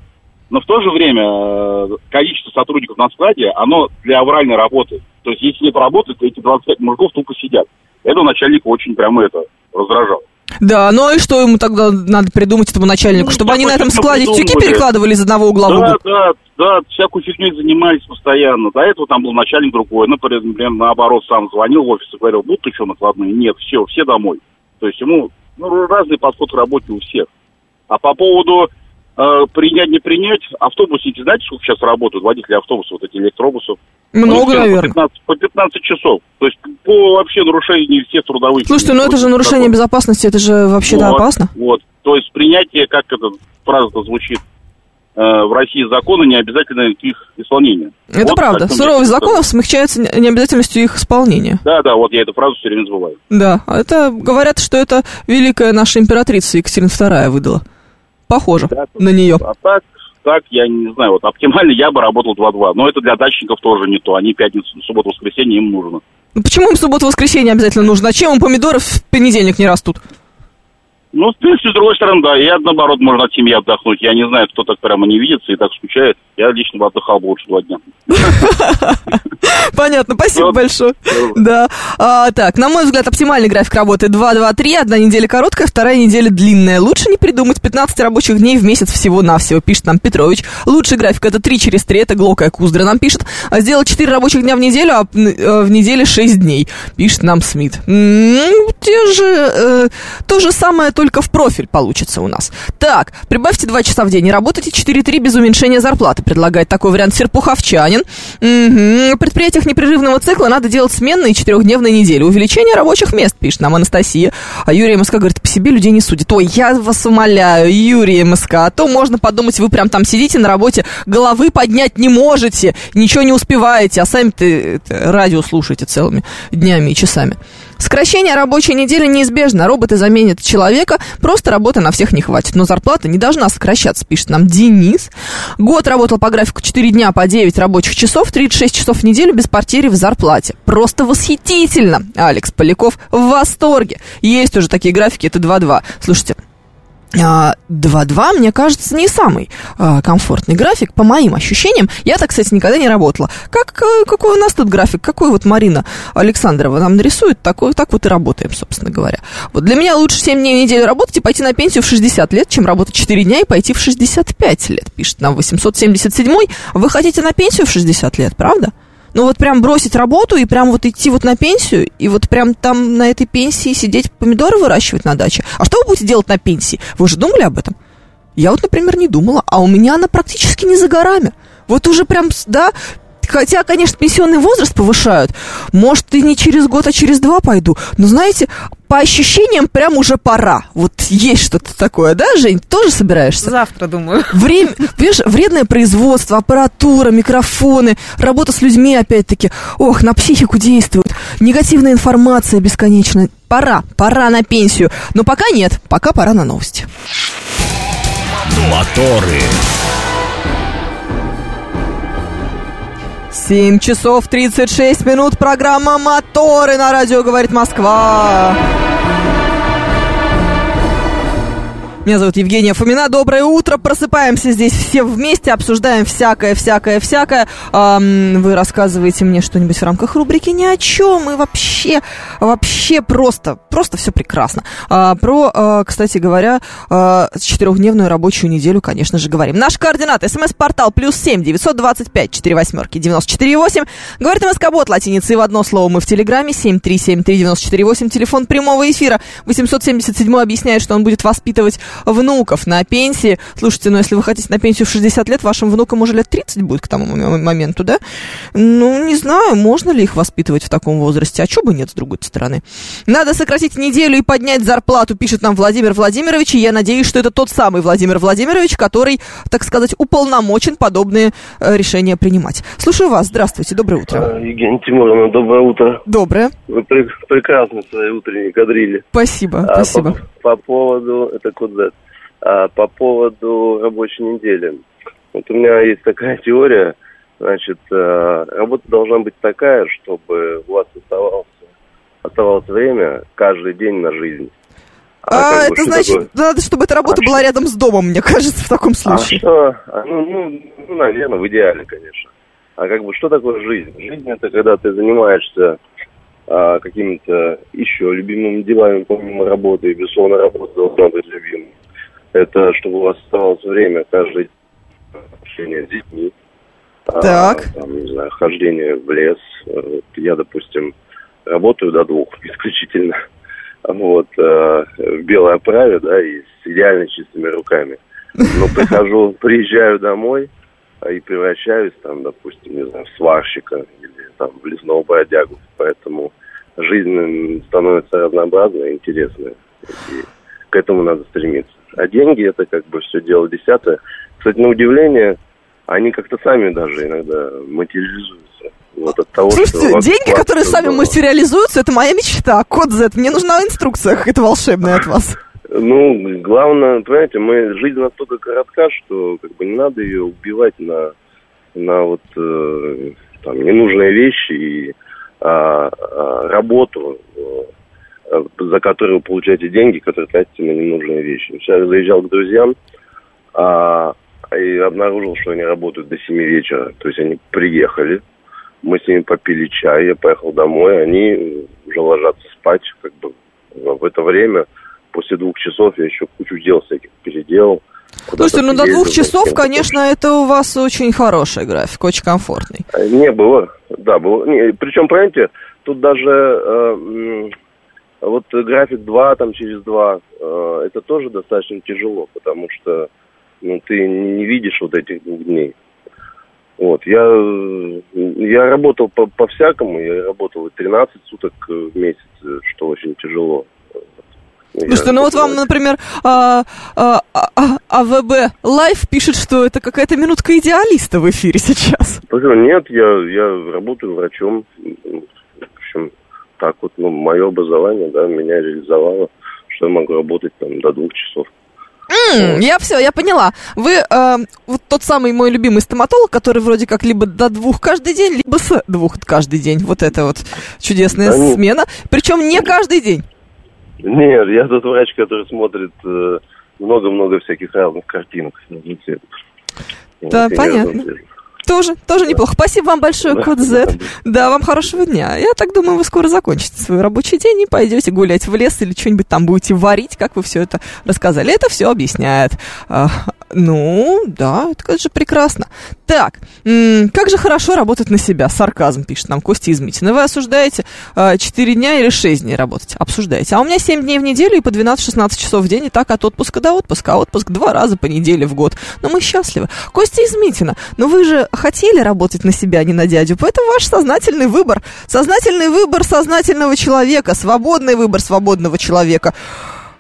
но в то же время э, количество сотрудников на складе, оно для авральной работы. То есть если нет работы, то эти 25 мужиков тупо сидят. Это начальника очень прямо это раздражало. Да, ну и что ему тогда надо придумать этому начальнику, чтобы они на этом складе тюки придумали. перекладывали из одного угла в Да, угол? да, да, всякую фигней занимались постоянно. До этого там был начальник другой, например, наоборот, сам звонил в офис и говорил, будут еще накладные? Нет, все, все домой. То есть ему ну, разный подход к работе у всех. А по поводу принять, не принять, автобусники, знаете, сколько сейчас работают, водители автобусов, вот эти электробусов? Много, Ну, наверное. По 15, по 15 часов. То есть по вообще нарушению всех трудовых... Слушайте, ну это же нарушение безопасности, это же вообще-то Вот, опасно. Вот. То есть принятие, как эта фраза звучит, э, в России закона не обязательно их исполнению. Это Вот правда. Суровость законов смягчается не- необязательностью их исполнения. Да, да, вот я эту фразу все время забываю. Да, а это говорят, что это великая наша императрица Екатерина II выдала. Похоже на нее. А так, так, я не знаю, вот оптимально я бы работал 2-2. Но это для дачников тоже не то. Они пятницу, субботу, воскресенье им нужно. Ну, Почему им субботу-воскресенье обязательно нужно? А чем им помидоры в понедельник не растут? Ну, в принципе, с другой стороны, да, и наоборот, можно от семьи отдохнуть. Я не знаю, кто так прямо не видится и так скучает. Я лично бы отдыхал бы лучше два дня. Понятно, спасибо большое. Да. А, так, на мой взгляд, оптимальный график работы 2-2-3. Одна неделя короткая, вторая неделя длинная. Лучше не придумать 15 рабочих дней в месяц всего-навсего, пишет нам Петрович. Лучший график это 3 через 3, это Глокая Куздра нам пишет. А сделать 4 рабочих дня в неделю, а э, в неделе 6 дней, пишет нам Смит. Те же, э, то же самое, только в профиль получится у нас. Так, прибавьте 2 часа в день и работайте 4-3 без уменьшения зарплаты, предлагает такой вариант Серпуховчанин. Мгм. В предприятиях непрерывного цикла надо делать сменные четырехдневные недели. Увеличение рабочих мест, пишет нам Анастасия. А Юрий МСК говорит, по себе людей не судит. Ой, я вас умоляю, Юрий МСК, а то можно подумать, вы прям там сидите на работе, головы поднять не можете, ничего не успеваете, а сами-то радио слушаете целыми днями и часами. Сокращение рабочей недели неизбежно. Роботы заменят человека, просто работы на всех не хватит. Но зарплата не должна сокращаться, пишет нам Денис. Год работал по графику 4 дня по 9 рабочих часов, 36 часов в неделю без потери в зарплате. Просто восхитительно. Алекс Поляков в восторге. Есть уже такие графики, это 2-2. Слушайте, 2-2, мне кажется, не самый а, комфортный график, по моим ощущениям. Я так, кстати, никогда не работала. Как, э, какой у нас тут график? Какой вот Марина Александрова нам нарисует, такой, так вот и работаем, собственно говоря. Вот для меня лучше 7 дней в неделю работать и пойти на пенсию в 60 лет, чем работать 4 дня и пойти в 65 лет, пишет нам 877 Вы хотите на пенсию в 60 лет, правда? Ну вот прям бросить работу и прям вот идти вот на пенсию, и вот прям там на этой пенсии сидеть помидоры выращивать на даче. А что вы будете делать на пенсии? Вы же думали об этом? Я вот, например, не думала, а у меня она практически не за горами. Вот уже прям, да, Хотя, конечно, пенсионный возраст повышают. Может, и не через год, а через два пойду. Но, знаете, по ощущениям, прям уже пора. Вот есть что-то такое, да, Жень? Ты тоже собираешься? Завтра, думаю. Время, понимаешь, вредное производство, аппаратура, микрофоны, работа с людьми, опять-таки. Ох, на психику действует. Негативная информация бесконечная. Пора, пора на пенсию. Но пока нет, пока пора на новости. Моторы. 7 часов 36 минут. Программа «Моторы» на радио «Говорит Москва». Меня зовут Евгения Фомина. Доброе утро. Просыпаемся здесь все вместе, обсуждаем всякое, всякое, всякое. Вы рассказываете мне что-нибудь в рамках рубрики ни о чем. И вообще, вообще просто, просто все прекрасно. А, про, а, кстати говоря, а, четырехдневную рабочую неделю, конечно же, говорим. Наш координат. СМС-портал плюс семь девятьсот двадцать пять четыре восьмерки девяносто четыре восемь. Говорит МСК-бот латиницей в одно слово. Мы в Телеграме семь три семь три девяносто четыре восемь. Телефон прямого эфира. 877 объясняет, что он будет воспитывать внуков на пенсии. Слушайте, ну если вы хотите на пенсию в 60 лет, вашим внукам уже лет 30 будет к тому моменту, да? Ну, не знаю, можно ли их воспитывать в таком возрасте, а что бы нет, с другой стороны. Надо сократить неделю и поднять зарплату, пишет нам Владимир Владимирович, и я надеюсь, что это тот самый Владимир Владимирович, который, так сказать, уполномочен подобные э, решения принимать. Слушаю вас, здравствуйте, доброе утро. А, Евгения Тимуровна, доброе утро. Доброе. Вы пре- прекрасно свои утренние кадрили. Спасибо, А, спасибо. По, по поводу, это код Z, А, по поводу рабочей недели. Вот у меня есть такая теория, значит, а, работа должна быть такая, чтобы у вас оставался, оставалось время каждый день на жизнь. А, бы, это что значит, такое? надо, чтобы эта работа была рядом с домом, мне кажется, в таком А случае. что? А, Ну, ну, ну, наверное, в идеале, конечно. А как бы что такое жизнь? Жизнь это когда ты занимаешься а, какими-то еще любимыми делами помимо работы, и безусловно работа должна быть любимой. Это чтобы у вас оставалось время каждый общение с детьми. а, Так. там, не знаю, хождение в лес. Я, допустим, работаю до двух исключительно. Вот, э, в белой оправе, да, и с идеально чистыми руками. Но прихожу, приезжаю домой а, и превращаюсь там, допустим, не знаю, в сварщика или там в лесного бродягу. Поэтому жизнь становится разнообразной, интересной. И к этому надо стремиться. А деньги это как бы все дело десятое. Кстати, на удивление, они как-то сами даже иногда материализуются. Вот от того, что Слушайте, вас деньги, которые платят сами здорово. материализуются, это моя мечта. Код Z. Мне нужна инструкция какая-то волшебная от вас. Ну, главное, понимаете, мы жизнь настолько коротка, что как бы не надо ее убивать на, на вот э, там ненужные вещи и работу, э, за которую вы получаете деньги, которые тратите на ненужные вещи. Сейчас заезжал к друзьям а, и обнаружил, что они работают до 7 вечера. То есть они приехали, мы с ними попили чай, я поехал домой, они уже ложатся спать, как бы в это время после двух часов я еще кучу дел всяких переделал. Куда-то Слушайте, ну до двух часов, конечно, это у вас очень хороший график, очень комфортный. Э, Не было, да, было. Не, причем, понимаете, тут даже э, вот график 2 там через 2, э, это тоже достаточно тяжело, потому что ну, ты не видишь вот этих дней. Вот, я, э, я работал по- по-всякому, я работал и 13 суток э, в месяц, что очень тяжело. Слушайте, ну вот вам, например, а, а, а, АВБ Лайф пишет, что это какая-то минутка идеалиста в эфире сейчас. Нет, я, я работаю врачом. В общем, так вот, ну, мое образование, да, меня реализовало, что я могу работать там до двух часов. М, я все, я поняла. Вы э, вот тот самый мой любимый стоматолог, который вроде как либо до двух каждый день, либо с двух каждый день. Вот это вот чудесная Да смена. Причем не каждый день. Нет, я тот врач, который смотрит э, много-много всяких разных картинок. Вот, Да, я понятно. Тоже, тоже неплохо. Спасибо вам большое, Да, код Z. Да, вам хорошего дня. Я так думаю, вы скоро закончите свой рабочий день и пойдете гулять в лес или что-нибудь там будете варить, как вы все это рассказали. Это все объясняет. А, Ну, да, это же прекрасно. Так, как же хорошо работать на себя. Сарказм пишет нам Костя Измитин. Вы осуждаете э, 4 дня или 6 дней работать? Обсуждаете. А у меня 7 дней в неделю и по 12-16 часов в день. И так от отпуска до отпуска. А отпуск два раза по неделе в год. Но мы счастливы. Костя Измитина, но вы же хотели работать на себя, а не на дядю. Поэтому ваш сознательный выбор. Сознательный выбор сознательного человека. Свободный выбор свободного человека.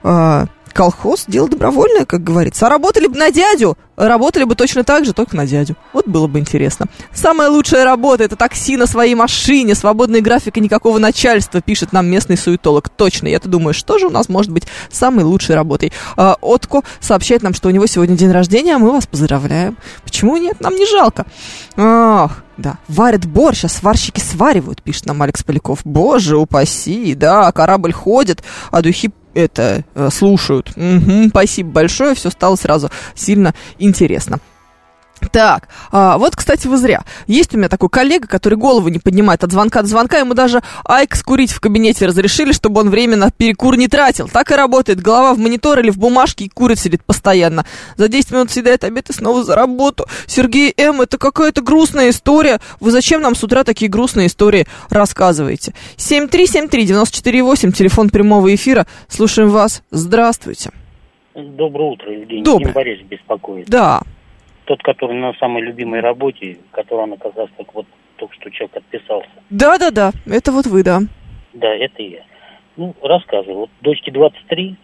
А, колхоз – дело добровольное, как говорится. А работали бы на дядю, работали бы точно так же, только на дядю. Вот было бы интересно. Самая лучшая работа – это такси на своей машине, свободный график и никакого начальства, пишет нам местный суетолог. Точно, я-то думаю, что же у нас может быть самой лучшей работой. А, Отко сообщает нам, что у него сегодня день рождения, а мы вас поздравляем. Почему нет? Нам не жалко. Ах, да, варят борщ, а сварщики сваривают, пишет нам Алекс Поляков. Боже упаси, да, корабль ходит, а духи это э, слушают. Мгм, спасибо большое, все стало сразу сильно интересно. Так, а, вот, кстати, вы зря. Есть у меня такой коллега, который голову не поднимает от звонка до звонка. Ему даже айкс курить в кабинете разрешили, чтобы он временно перекур не тратил. Так и работает. Голова в монитор или в бумажке и курит сидит постоянно. За 10 минут съедает обед и снова за работу. Сергей М., это какая-то грустная история. Вы зачем нам с утра такие грустные истории рассказываете? 7373948, телефон прямого эфира. Слушаем вас. Здравствуйте. Доброе утро, Евгений. Доброе. Борис беспокоит. Да. Тот, который на самой любимой работе, который он оказался, так вот только что человек отписался. Да-да-да, это вот вы, да. Да, это я. Ну, рассказываю. Вот дочке 23,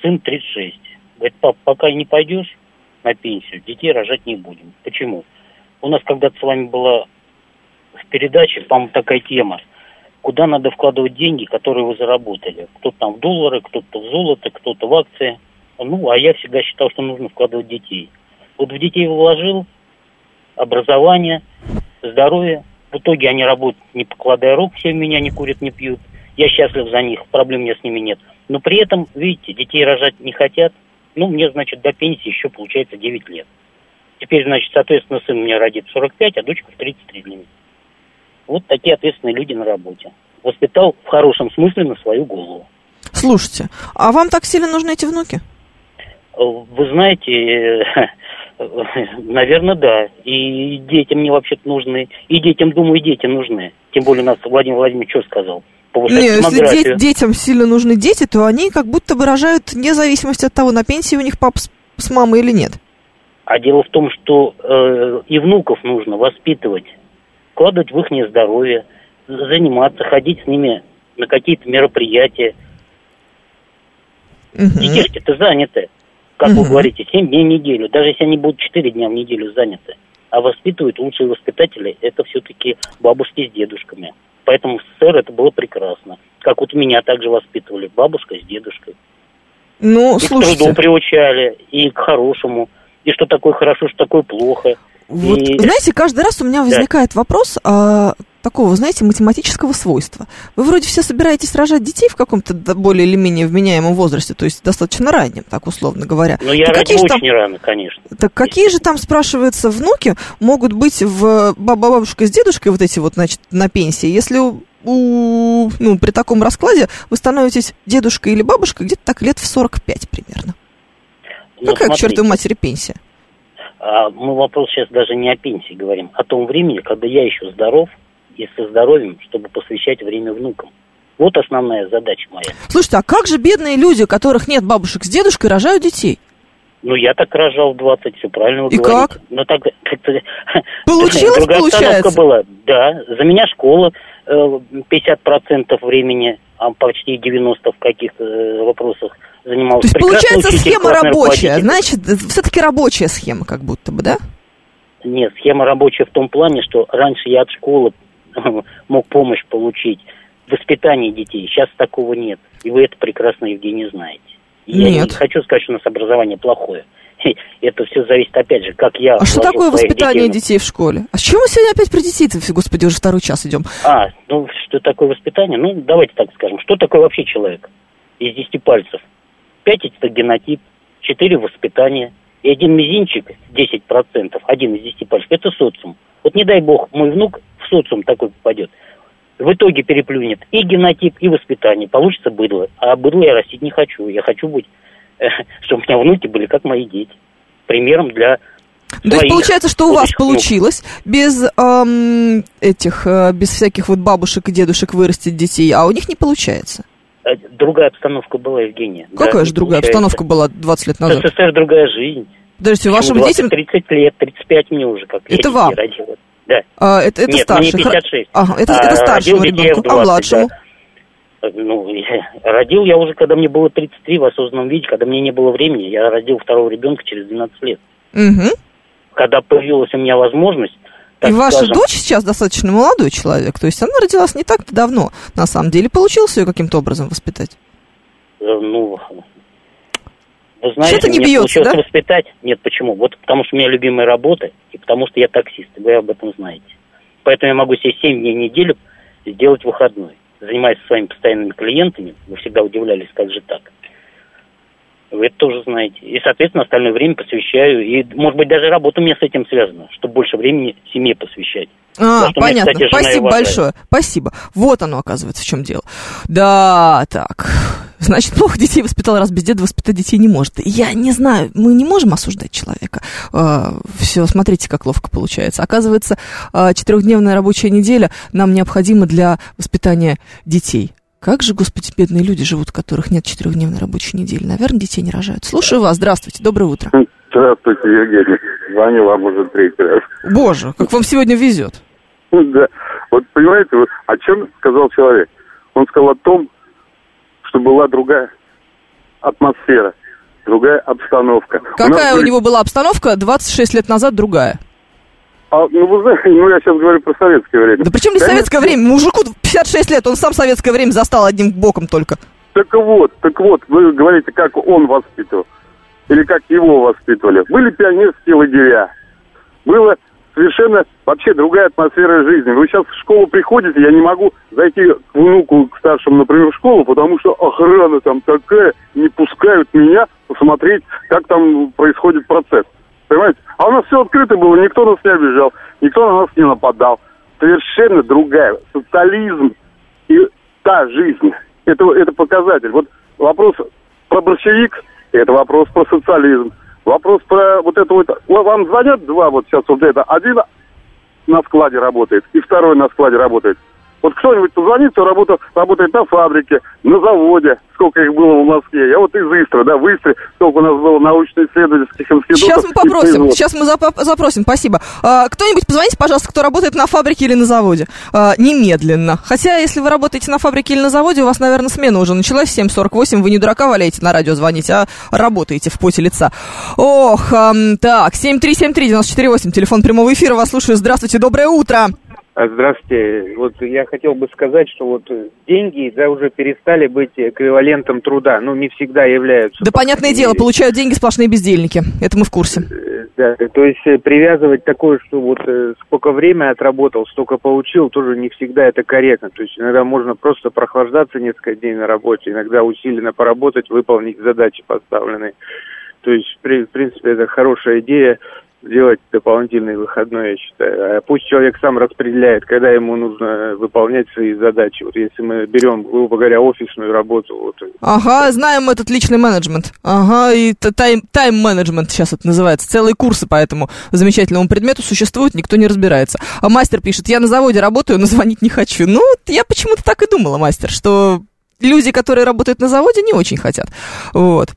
сын 36. Говорит, пап, пока не пойдешь на пенсию, детей рожать не будем. Почему? У нас когда-то с вами была в передаче, по-моему, такая тема, куда надо вкладывать деньги, которые вы заработали. Кто-то там в доллары, кто-то в золото, кто-то в акции. Ну, а я всегда считал, что нужно вкладывать детей. Вот в детей вложил образование, здоровье. В итоге они работают, не покладая рук, все меня не курят, не пьют. Я счастлив за них, проблем у меня с ними нет. Но при этом, видите, детей рожать не хотят. Ну, мне, значит, до пенсии еще получается 9 лет. Теперь, значит, соответственно, сын у меня родит в 45, а дочка в 33 для меня. Вот такие ответственные люди на работе. Воспитал в хорошем смысле на свою голову. Слушайте, а вам так сильно нужны эти внуки? Вы знаете, наверное, да. И детям мне вообще-то нужны. И детям, думаю, и дети нужны. Тем более у нас Владимир Владимирович что сказал? Повышать Не, если де- детям сильно нужны дети, то они как будто выражают вне зависимости от того, на пенсии у них пап с, с мамой или нет. А дело в том, что э, и внуков нужно воспитывать, вкладывать в их здоровье, заниматься, ходить с ними на какие-то мероприятия. Детишки-то заняты, как вы Мгм. говорите, 7 дней в неделю. Даже если они будут 4 дня в неделю заняты. А воспитывают лучшие воспитатели, это все-таки бабушки с дедушками. Поэтому в СССР это было прекрасно. Как вот меня также воспитывали, бабушка с дедушкой. Ну, и к слушайте. труду приучали, и к хорошему. И что такое хорошо, что такое плохо. Вот, И- знаете, каждый раз у меня возникает вопрос а, такого, знаете, математического свойства. Вы вроде все собираетесь рожать детей в каком-то более или менее вменяемом возрасте, то есть достаточно раннем, так условно говоря. Ну, я Так родил же там- очень рано, конечно. Так какие же там, спрашивается, внуки могут быть в бабушка с дедушкой вот эти вот, значит, на пенсии, если у, у- ну, при таком раскладе вы становитесь дедушкой или бабушкой где-то так лет в 45 примерно. Но Какая к смотрите, чертовой матери пенсия? а мы вопрос сейчас даже не о пенсии говорим, а о том времени, когда я еще здоров и со здоровьем, чтобы посвящать время внукам. Вот основная задача моя. Слушайте, а как же бедные люди, у которых нет бабушек с дедушкой, рожают детей? Ну, я так рожал в 20, все правильно вы И говорите. как? Ну, так как-то... Получилось, Другая получается? была. Да, за меня школа э, 50% времени, а почти 90% в каких-то э, вопросах занималась. То есть Прекрасный получается учитель, схема рабочая, значит, все-таки рабочая схема как будто бы, да? Нет, схема рабочая в том плане, что раньше я от школы мог помощь получить в воспитании детей. Сейчас такого нет. И вы это прекрасно, Евгений, знаете. Я Нет. не хочу сказать, что у нас образование плохое. Это все зависит, опять же, как я... А что такое воспитание детей детей в школе? А с чего мы сегодня опять про детей-то? Господи, уже второй час идем. А, ну, что такое воспитание? Ну, давайте так скажем. Что такое вообще человек из 10 пальцев? 5 это генотип, 4 воспитание, и один мизинчик, 10%, один из 10 пальцев, это социум. Вот не дай бог, мой внук в социум такой попадет. В итоге переплюнет и генотип, и воспитание. Получится быдло. А быдло я растить не хочу. Я хочу быть, э, чтобы у меня внуки были как мои дети. примером для То есть получается, что у вас получилось без эм, этих, э, без всяких вот бабушек и дедушек вырастить детей, а у них не получается. Э, Другая обстановка была, Евгения. Какая Да, же другая получается. обстановка была 20 лет назад? СССР другая жизнь. Подождите, вашим 20, детям... 30 лет, 35 мне уже, как Это вам? родила. Да. А, это, это Нет, старше. мне 56. Ага, это, А, это старшему ребенку. А 20, младшему? да. Ну, я- родил я уже, когда мне было 33 в осознанном виде, когда мне не было времени. Я родил второго ребенка через 12 лет. Мгм. Когда появилась у меня возможность, так И ваша скажем, дочь сейчас достаточно молодой человек, то есть она родилась не так-то давно. На самом деле получилось ее каким-то образом воспитать. э, ну, вы знаете, Что-то не бьется, да? воспитать. Нет, почему? Вот потому что у меня любимая работа, и потому что я таксист, и вы об этом знаете. Поэтому я могу себе 7 дней в неделю сделать выходной. Занимаясь своими постоянными клиентами, вы всегда удивлялись, как же так. Вы это тоже знаете. И, соответственно, остальное время посвящаю. И, может быть, даже работа у меня с этим связана, чтобы больше времени семье посвящать. А, что меня, понятно. кстати, жена и Спасибо большое. Спасибо. Вот оно, оказывается, в чем дело. Да, так. Значит, плохо детей воспитал, раз без деда воспитать детей не может. Я не знаю, мы не можем осуждать человека. все, смотрите, как ловко получается. Оказывается, а, четырехдневная рабочая неделя нам необходима для воспитания детей. Как же, господи, бедные люди живут, у которых нет четырехдневной рабочей недели? Наверное, детей не рожают. Слушаю вас. Здравствуйте. Доброе утро. Здравствуйте, Евгений. Звоню вам уже третий раз. Боже, как вам сегодня везет. Да. Вот понимаете, вот о чем сказал человек? Он сказал о том, что была другая атмосфера, другая обстановка. У Какая у были- него была обстановка 26 лет назад другая? А, ну, вы знаете, ну, я сейчас говорю про советское время. Да причем Конечно, советское время? Мужику 56 лет, он сам советское время застал одним боком только. Так вот, так вот, вы говорите, как он воспитывал, или как его воспитывали. Были пионерские лагеря, было совершенно вообще другая атмосфера жизни. Вы сейчас в школу приходите, я не могу зайти к внуку, к старшему, например, в школу, потому что охрана там такая, не пускают меня посмотреть, как там происходит процесс. Понимаете? А у нас все открыто было, никто нас не обижал, никто на нас не нападал. Совершенно другая. Социализм и та жизнь. Это, это показатель. Вот вопрос про большевик, это вопрос про социализм. Вопрос про вот это вот... Ва- Вам звонят два вот сейчас вот это. Один на складе работает, и второй на складе работает. Вот кто-нибудь позвонит, кто работал, работает на фабрике, на заводе, сколько их было в Москве. Я вот из Истры, да, в Истре, сколько у нас было научно-исследовательских институтов. Сейчас мы попросим, сейчас мы запросим, спасибо. А, кто-нибудь позвоните, пожалуйста, кто работает на фабрике или на заводе. А, немедленно. Хотя, если вы работаете на фабрике или на заводе, у вас, наверное, смена уже началась в 7.48, вы не дурака валяете на радио звонить, а работаете в поте лица. Ох, ам, так, 7373948, телефон прямого эфира, вас слушаю. Здравствуйте, доброе утро. А, Здравствуйте. Вот я хотел бы сказать, что вот э, деньги, да, уже перестали быть эквивалентом труда. Ну, не всегда являются. Да, понятное дело, получают деньги сплошные бездельники. Это мы в курсе. Да, то есть э, привязывать такое, что вот э, сколько время отработал, столько получил, тоже не всегда это корректно. То есть иногда можно просто прохлаждаться несколько дней на работе, иногда усиленно поработать, выполнить задачи поставленные. То есть, в принципе, это хорошая идея сделать дополнительный выходной, я считаю. А пусть человек сам распределяет, когда ему нужно выполнять свои задачи. Вот если мы берем, грубо говоря, офисную работу, вот Ага, знаем этот личный менеджмент. Ага, и тайм, тайм-менеджмент сейчас это называется. Целые курсы по этому замечательному предмету существуют, никто не разбирается. А мастер пишет, я на заводе работаю, но звонить не хочу. Ну, я почему-то так и думала, мастер, что люди, которые работают на заводе, не очень хотят. Вот.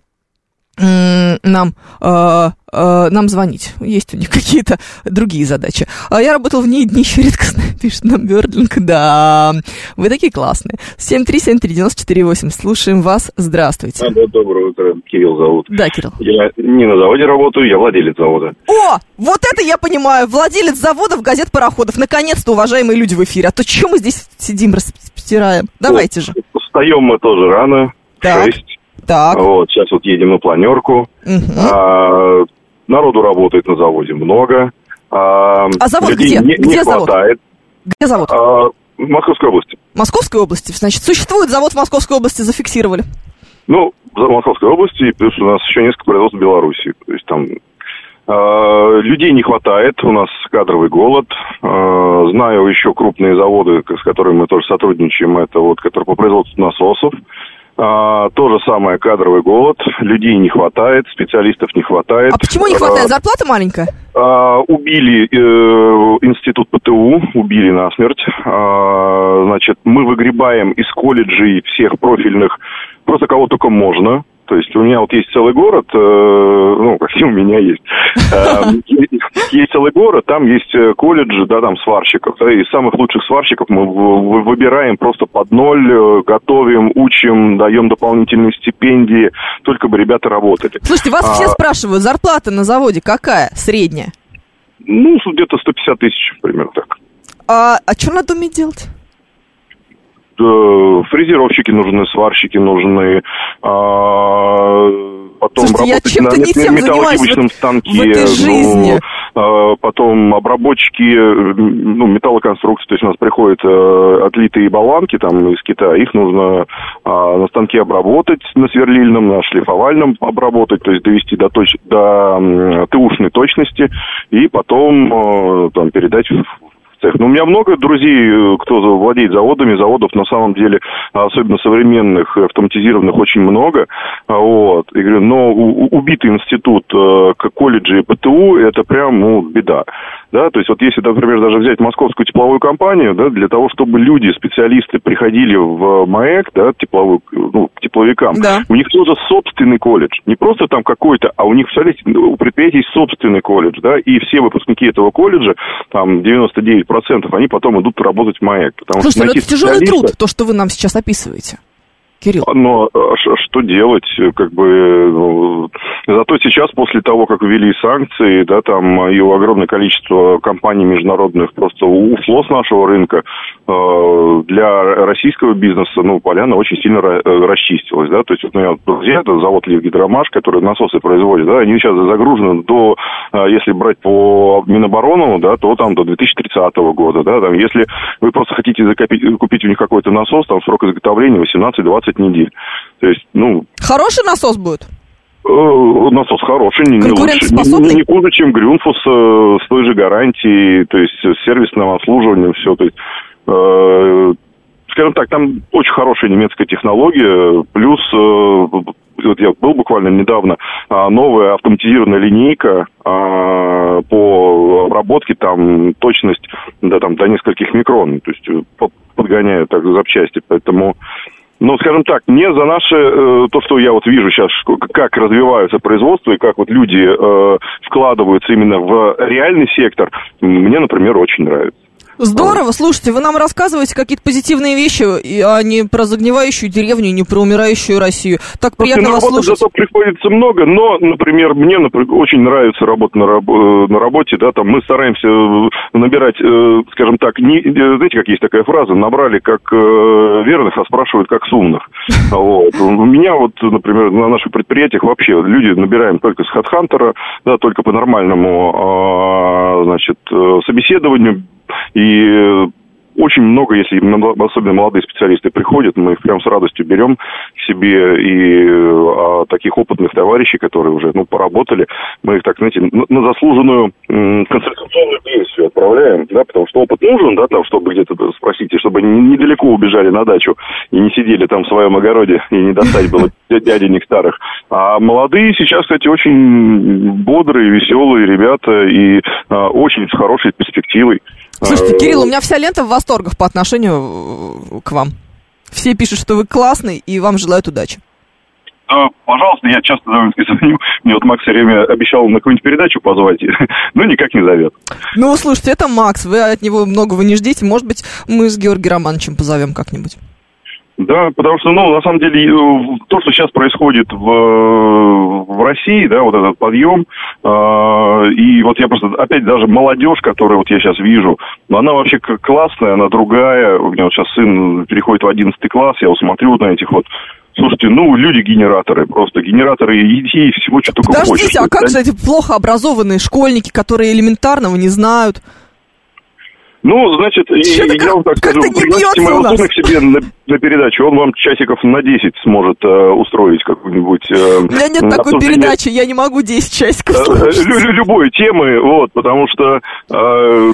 Нам, э, э, нам звонить. Есть у них какие-то другие задачи. А я работал в ней днище редкостно, пишет нам Бёрдлинг. Да, вы такие классные. 7373948. Слушаем вас. Здравствуйте. Алло, доброе утро. Кирилл зовут. Да, Кирилл. Я не на заводе работаю, я владелец завода. О, вот это я понимаю. Владелец заводов, газет, пароходов. Наконец-то, уважаемые люди в эфире. А то что мы здесь сидим, растираем? Давайте же. Встаем мы тоже рано, Так. шесть. Так. Вот, сейчас вот едем на планерку. Мгм. А, народу работает на заводе много. А, А завод где? Не, не Где завод? хватает. Где завод? А, в Московской области. Московской области. Значит, существует завод в Московской области, зафиксировали. Ну, в Московской области, и плюс у нас еще несколько производств в Беларуси. То есть там э, людей не хватает, у нас кадровый голод. Э, знаю еще крупные заводы, с которыми мы тоже сотрудничаем, это вот, которые по производству насосов. А, то же самое кадровый голод, людей не хватает, специалистов не хватает. А почему не хватает? Зарплата маленькая? А, убили э, институт ПТУ, убили насмерть. А, значит, мы выгребаем из колледжей всех профильных просто кого только можно. То есть у меня вот есть целый город, э, ну, как и у меня есть. Э, Есть целый город, там есть э, колледжи, да, там сварщиков. да, И самых лучших сварщиков мы выбираем просто под ноль, э, готовим, учим, даем дополнительные стипендии, только бы ребята работали. Слушайте, вас А, все спрашивают, зарплата на заводе какая? Средняя. Ну, где-то 150 тысяч, примерно так. А, а что надо уметь делать? Э, фрезеровщики нужны, сварщики нужны, а, потом Слушайте, я работать чем-то на не занимаюсь вот станке, в этой жизни. ну, потом обработчики, э, ну, металлоконструкции, то есть у нас приходят э, отлитые болванки там из Китая, их нужно а, на станке обработать, на сверлильном, на шлифовальном обработать, то есть довести до, точ- до ТУшной точности, и потом там передать в цех. Ну, у меня много друзей, э, кто владеет заводами, заводов на самом деле, особенно современных, э, автоматизированных, очень много. А, Вот. И говорю, но убитый институт э, колледжи и ПТУ, это прям, ну, беда. Да, то есть вот если, например, даже взять московскую тепловую компанию, да, для того, чтобы люди, специалисты приходили в МАЭК, да, тепловую, ну, к тепловикам, Да. у них тоже собственный колледж. Не просто там какой-то, а у них, представляете, ну, у предприятий есть собственный колледж, да, и все выпускники этого колледжа, там 99%, они потом идут работать в МАЭК. Потому Слушайте, что ну это тяжелый труд, то, что вы нам сейчас описываете. Кирилл. но э, ш- что делать, как бы, ну, зато сейчас, после того, как ввели санкции, да, там, и огромное количество компаний международных просто ушло с нашего рынка, э, для российского бизнеса, ну, поляна очень сильно э, расчистилась, да, то есть, вот, у меня друзья, это завод Левгидромаш, который насосы производит, да, они сейчас загружены до, если брать по Миноборону, да, то там до 2030 года, да, там, если вы просто хотите закопить, купить у них какой-то насос, там срок изготовления 18-20 недель. То есть, ну, Хороший насос будет? э, насос хороший, не, не лучше, не, не хуже, чем Грюнфус э, с той же гарантией, то есть с сервисным обслуживанием, все, то есть э, скажем так, там очень хорошая немецкая технология, плюс э, вот я был буквально недавно, а, новая автоматизированная линейка а, по обработке, там точность да, там, до нескольких микрон, то есть э, под- подгоняют так запчасти, поэтому ну, скажем так, мне за наше, э, то, что я вот вижу сейчас, как развиваются производства и как вот люди э, вкладываются именно в реальный сектор, мне, например, очень нравится. Здорово, слушайте, вы нам рассказываете какие-то позитивные вещи, и- а не про загнивающую деревню, не про умирающую Россию. Так приятно вас ну, работы слушать. зато приходится много, но, например, мне например, очень нравится работа на, раб- э, на работе, да, там мы стараемся э, набирать, э, скажем так, не, э, знаете, как есть такая фраза, набрали как э, верных, а спрашивают как с умных. Вот. У меня вот, например, на наших предприятиях вообще люди набираем только с HeadHunter, да, только по нормальному, а, значит, э, собеседованию, и э, очень много, если особенно молодые специалисты приходят, мы их прям с радостью берем к себе, и а таких опытных товарищей, которые уже, ну, поработали, мы их так, знаете, на, заслуженную консультационную пенсию отправляем, да, потому что опыт нужен, да, там, чтобы где-то спросить, и чтобы недалеко убежали на дачу и не сидели там в своем огороде, и не достать было дя- дяденек старых. А молодые сейчас, кстати, очень бодрые, веселые ребята, и а, очень с хорошей перспективой. Слушайте, Э, Кирилл, у меня вся лента в восторгах по отношению э, к вам. Все пишут, что вы классный, и вам желают удачи. Да, пожалуйста, я часто довольно звоню. Мне вот Макс все время обещал на какую-нибудь передачу позвать, но никак не зовет. Ну, слушайте, это Макс, вы от него многого не ждите. Может быть, мы с Георгием Романовичем позовем как-нибудь. Да, потому что, ну, на самом деле, э, то, что сейчас происходит в, в России, да, вот этот подъем, э, и вот я просто, опять даже молодежь, которую вот я сейчас вижу, ну, она вообще классная, она другая. У меня вот сейчас сын переходит в 11 класс, я вот смотрю вот на этих вот Слушайте, ну, люди-генераторы, просто генераторы идей, всего, что только Подождите, хочешь. а как Да, же эти плохо образованные школьники, которые элементарного не знают? Ну, значит, Чё-то я вам так скажу, пригласите моего сына к себе на, на передачу, он вам часиков на 10 сможет э, устроить какую-нибудь... э, У меня нет такой передачи, я не могу 10 часиков э, слушать. лю- лю- любой темы, вот, потому что... э,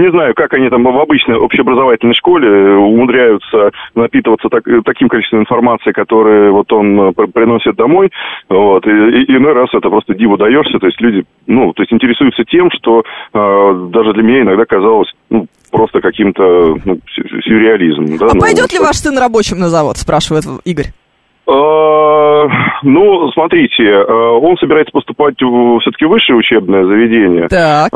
не знаю, как они там в обычной общеобразовательной школе умудряются напитываться так, таким количеством информации, которое вот он п- приносит домой. Вот, и, и иной раз это просто диву даешься. То есть люди, ну, то есть интересуются тем, что э, даже для меня иногда казалось, ну, просто каким-то ну, сю- сюрреализмом. Да? А Ну, пойдет ли ваш сын рабочим на завод, спрашивает Игорь. Э, Ну, смотрите, э, он собирается поступать в все-таки высшее учебное заведение. Так.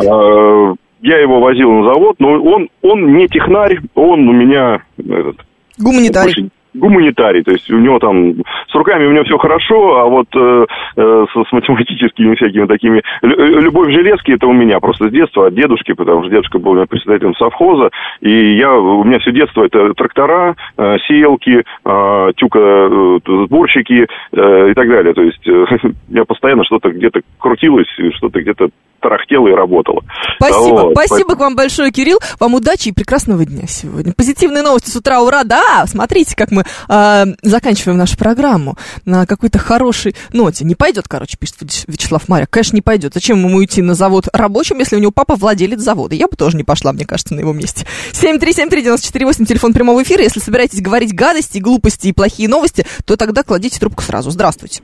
Я его возил на завод, но он, он не технарь, он у меня этот, Гуманитарий. больше гуманитарий, то есть у него там с руками у него все хорошо, а вот э, э, с, с математическими всякими такими э, любовь в железке это у меня просто с детства от дедушки, потому что дедушка был председателем совхоза, и я у меня все детство это трактора, э, сеялки, э, тюка э, сборщики э, и так далее, то есть э, я постоянно что-то где-то крутилось, что-то где-то тарахтело и работало. Спасибо. Вот, Спасибо к вам большое, Кирилл. Вам удачи и прекрасного дня сегодня. Позитивные новости с утра, ура. Да, смотрите, как мы э, заканчиваем нашу программу на какой-то хорошей ноте. Не пойдет, короче, пишет Вяч- Вячеслав Маря. Конечно, не пойдет. Зачем ему идти на завод рабочим, если у него папа владелец завода? Я бы тоже не пошла, мне кажется, на его месте. 7373948, телефон прямого эфира. Если собираетесь говорить гадости, глупости и плохие новости, то тогда кладите трубку сразу. Здравствуйте.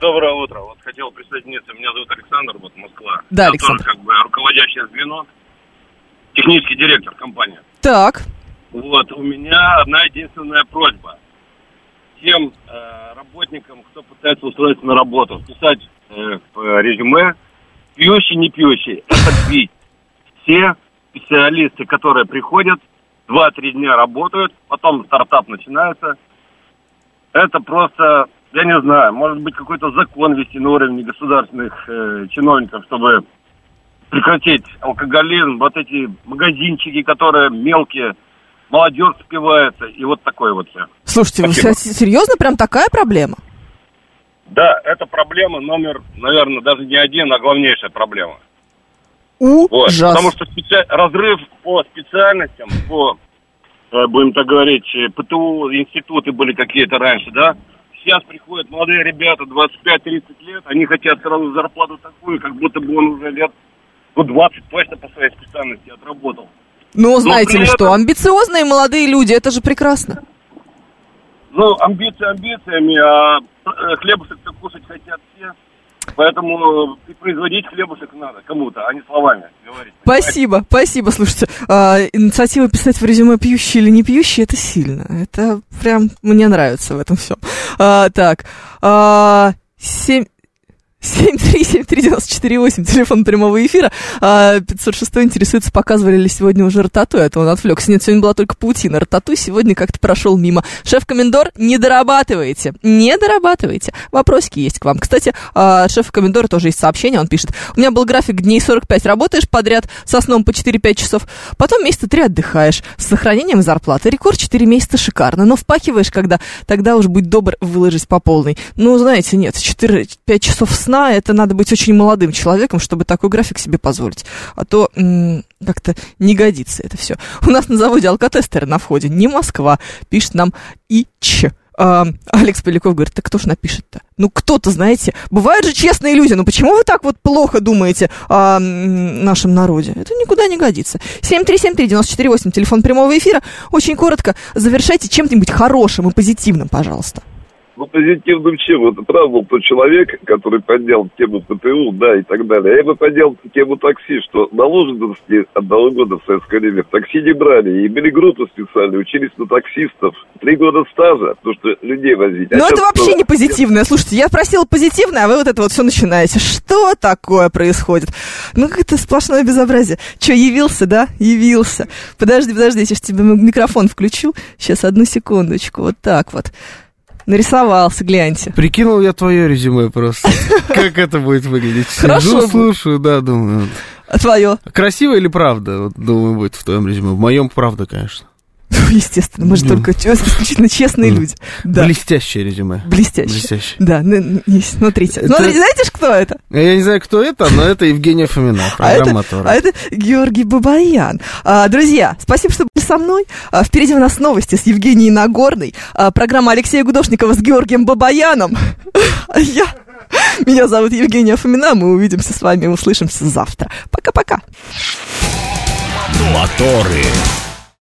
Доброе утро. Вот хотел присоединиться. Меня зовут Александр, вот Москва. Да, Я Александр. тоже как бы руководящее звено, технический директор компании. Так. Вот, у меня одна единственная просьба. Тем э, работникам, кто пытается устроиться на работу, писать э, в резюме, пьющий, не пьющий, это пить. Все специалисты, которые приходят, 2-3 дня работают, потом стартап начинается. Это просто, я не знаю, может быть какой-то закон вести на уровне государственных э, чиновников, чтобы прекратить алкоголизм, вот эти магазинчики, которые мелкие, молодежь спивается, и вот такое вот все. Слушайте, вы Спасибо. серьезно прям такая проблема? Да, это проблема номер, наверное, даже не один, а главнейшая проблема. Ужас. Вот, потому что специ- разрыв по специальностям, по, э, будем так говорить, э, ПТУ, институты были какие-то раньше, да? Сейчас приходят молодые ребята, 25-30 лет, они хотят сразу зарплату такую, как будто бы он уже лет ну, 20 точно по своей специальности отработал. Ну, знаете ли что, этом- амбициозные молодые люди, это же прекрасно. Ну, амбиции амбициями, а э, хлебушек-то кушать хотят все. Поэтому и производить хлебушек надо кому-то, а не словами говорить. Спасибо, спасибо. Слушайте, а, инициатива писать в резюме пьющий или не пьющий, это сильно. Это прям мне нравится в этом всем. так, а, семь... 7373948, телефон прямого эфира. А, 506 интересуется, показывали ли сегодня уже рататуй, а то он отвлекся. Нет, сегодня была только паутина. Рататуй сегодня как-то прошел мимо. Шеф-комендор, не дорабатываете. Не дорабатываете. Вопросики есть к вам. Кстати, а, шеф-комендора тоже есть сообщение, он пишет. У меня был график дней 45, работаешь подряд со сном по 4-5 часов, потом месяца 3 отдыхаешь с сохранением зарплаты. Рекорд 4 месяца шикарно, но впахиваешь, когда, тогда уж будь добр, выложись по полной. Ну, знаете, нет, 4-5 часов сна, это надо быть очень молодым человеком, чтобы такой график себе позволить. А то м, как-то не годится это все. У нас на заводе алкотестеры на входе, не Москва, пишет нам ИЧ. А, Алекс Поляков говорит, так кто ж напишет-то? Ну, кто-то, знаете, бывают же честные люди, ну почему вы так вот плохо думаете о нашем народе? Это никуда не годится. 7373948, телефон прямого эфира. Очень коротко завершайте чем-нибудь хорошим и позитивным, пожалуйста. Ну, позитивным чем? Это раз был тот человек, который поднял тему ПТУ, да, и так далее. А я бы поднял тему такси, что на должности одного года в советское время в такси не брали. И были группы специальные, учились на таксистов. Три года стажа, то что людей возить. А Ну, это сейчас вообще что? не позитивное. Слушайте, я просила позитивное, а вы вот это вот все начинаете. Что такое происходит? Ну, как-то сплошное безобразие. Че, явился, да? Явился. Подожди, подожди, я сейчас тебе микрофон включу. Сейчас, одну секундочку. Вот так вот. Нарисовался, гляньте. Прикинул я твое резюме просто. Как это будет выглядеть? Хорошо слушаю, да, думаю. А твое? Красиво или правда? Вот, думаю, будет в твоем резюме. В моем правда, конечно. Естественно, мы же Ну. только исключительно честные люди. Да. Блестящее резюме. Блестяще. Блестяще. Да, ну, смотрите. Это- Смотрите, знаете ж, кто это? Я не знаю, кто это, но это Евгения Фомина, А это, программатора. а это Георгий Бабаян. А, друзья, спасибо, что были со мной. А, впереди у нас новости с Евгенией Нагорной. А, программа Алексея Гудошникова с Георгием Бабаяном. А я... Меня зовут Евгения Фомина. Мы увидимся с вами, услышимся завтра. Пока-пока. Моторы.